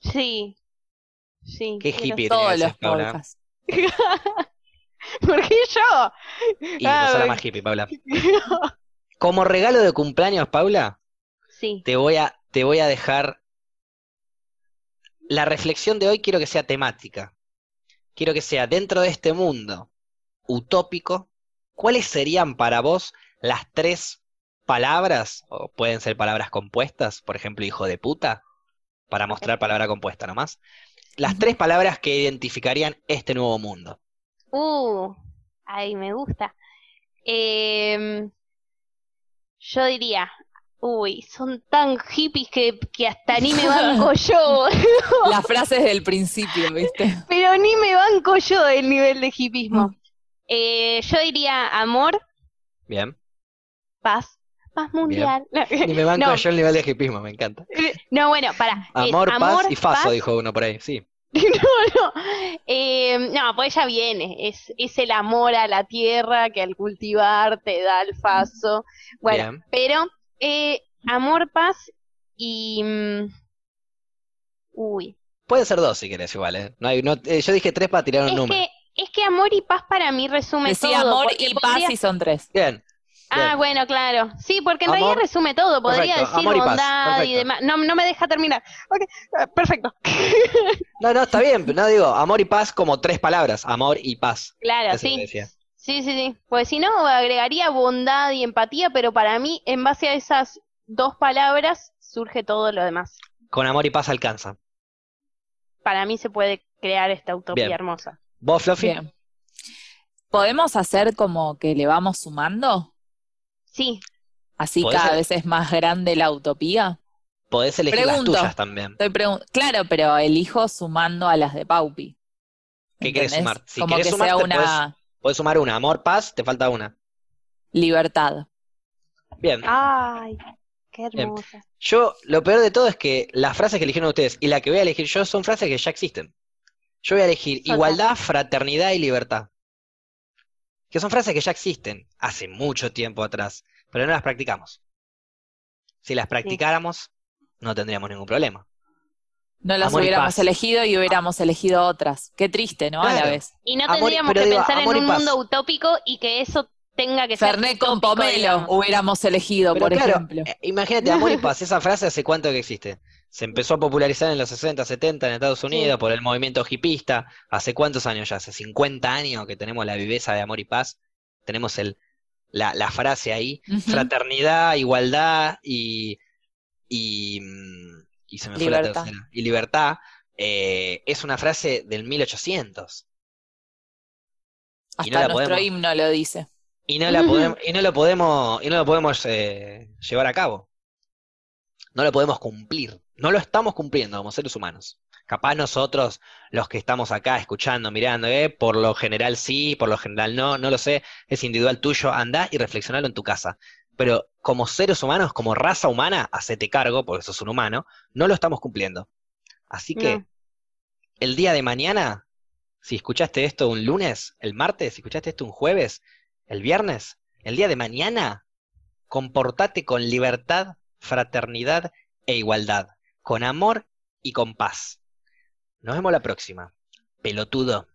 Sí. Sí. Qué hippie Todos los podcasts. ¿Por qué yo? Y Ah, no más hippie, Paula. Como regalo de cumpleaños, Paula, Sí. te voy a, te voy a dejar. La reflexión de hoy quiero que sea temática. Quiero que sea dentro de este mundo utópico, ¿cuáles serían para vos las tres palabras, o pueden ser palabras compuestas, por ejemplo, hijo de puta, para mostrar palabra compuesta nomás? Las tres palabras que identificarían este nuevo mundo. Uh, ay, me gusta. Em, yo diría, uy, son tan hippies que, que hasta ni me banco yo, Las frases del principio, ¿viste? pero ni me banco yo el nivel de hipismo. Eh, yo diría amor, Bien. paz, paz mundial. Ni me banco No. yo el nivel de hipismo, me encanta. No, bueno, para. Amor, paz y faso, dijo uno por ahí, sí. No, no. Eh, no, pues ya viene. Es, es el amor a la tierra que al cultivar te da el faso. Bueno, Bien. pero eh, amor, paz y. mm, Uy. Puede ser dos si querés igual, ¿eh? No hay, no, eh, yo dije tres para tirar un Es número. que, es que amor y paz para mí resume todo. amor y podría- paz y son tres. Bien. Ah, bueno, claro. Sí, porque en Amor. realidad resume todo. Podría Perfecto. decir y bondad y demás. No, no me deja terminar. Ok, eh, perfecto. No, no, está bien, no digo amor y paz como tres palabras. Amor y paz. Claro, sí. Sí, sí, sí. Pues si no, agregaría bondad y empatía, pero para mí, en base a esas dos palabras, surge todo lo demás. Con amor y paz alcanza. Para mí se puede crear esta utopía Bien. hermosa. ¿Vos, Fluffy? Bien. ¿Podemos hacer como que le vamos sumando? Sí, Así ¿Podés cada vez es más grande la utopía. Podés elegir Pregunto. las tuyas también. Estoy pregun- claro, pero elijo sumando a las de Paupi. ¿Qué querés sumar? Si como querés que sumar, sea una Podés sumar una. Amor, paz, te falta una. libertad. Bien. Ay, qué Bien. hermosa. Yo, lo peor de todo es que las frases que eligieron ustedes y la que voy a elegir yo son frases que ya existen. Yo voy a elegir Total. igualdad, fraternidad y libertad. Que son frases que ya existen hace mucho tiempo atrás, pero no las practicamos. Si las practicáramos, no tendríamos ningún problema. No las Amor hubiéramos elegido y hubiéramos elegido otras. Qué triste, ¿no? A la vez. Y no tendríamos que digo, pensar en un mundo utópico y que eso tenga que ser Fernet con pomelo digamos. hubiéramos elegido, Pero por claro, ejemplo. eh, imagínate, amor y paz, esa frase hace cuánto que existe. Se empezó a popularizar en los 60, 70 en Estados Unidos por el movimiento hipista. ¿Hace cuántos años ya? Hace 50 años que tenemos la viveza de amor y paz. Tenemos el, la, la frase ahí. Fraternidad, igualdad y, y, mm, y se me fue la Libertad. tercera. Y libertad. eh, es una frase del 1800. y Hasta no nuestro podemos- himno lo dice. Y no la podemos, y no lo podemos, y no lo podemos eh, llevar a cabo. No lo podemos cumplir. No lo estamos cumpliendo como seres humanos. Capaz nosotros, los que estamos acá escuchando, mirando, eh, por lo general sí, por lo general no, no lo sé, es individual tuyo, andá y reflexionalo en tu casa. Pero como seres humanos, como raza humana, hacete cargo, porque sos un humano, no lo estamos cumpliendo. Así que No. el día de mañana, si escuchaste esto un lunes, el martes, si escuchaste esto un jueves, el viernes, el día de mañana, comportate con libertad, fraternidad e igualdad, con amor y con paz. Nos vemos la próxima. Pelotudo.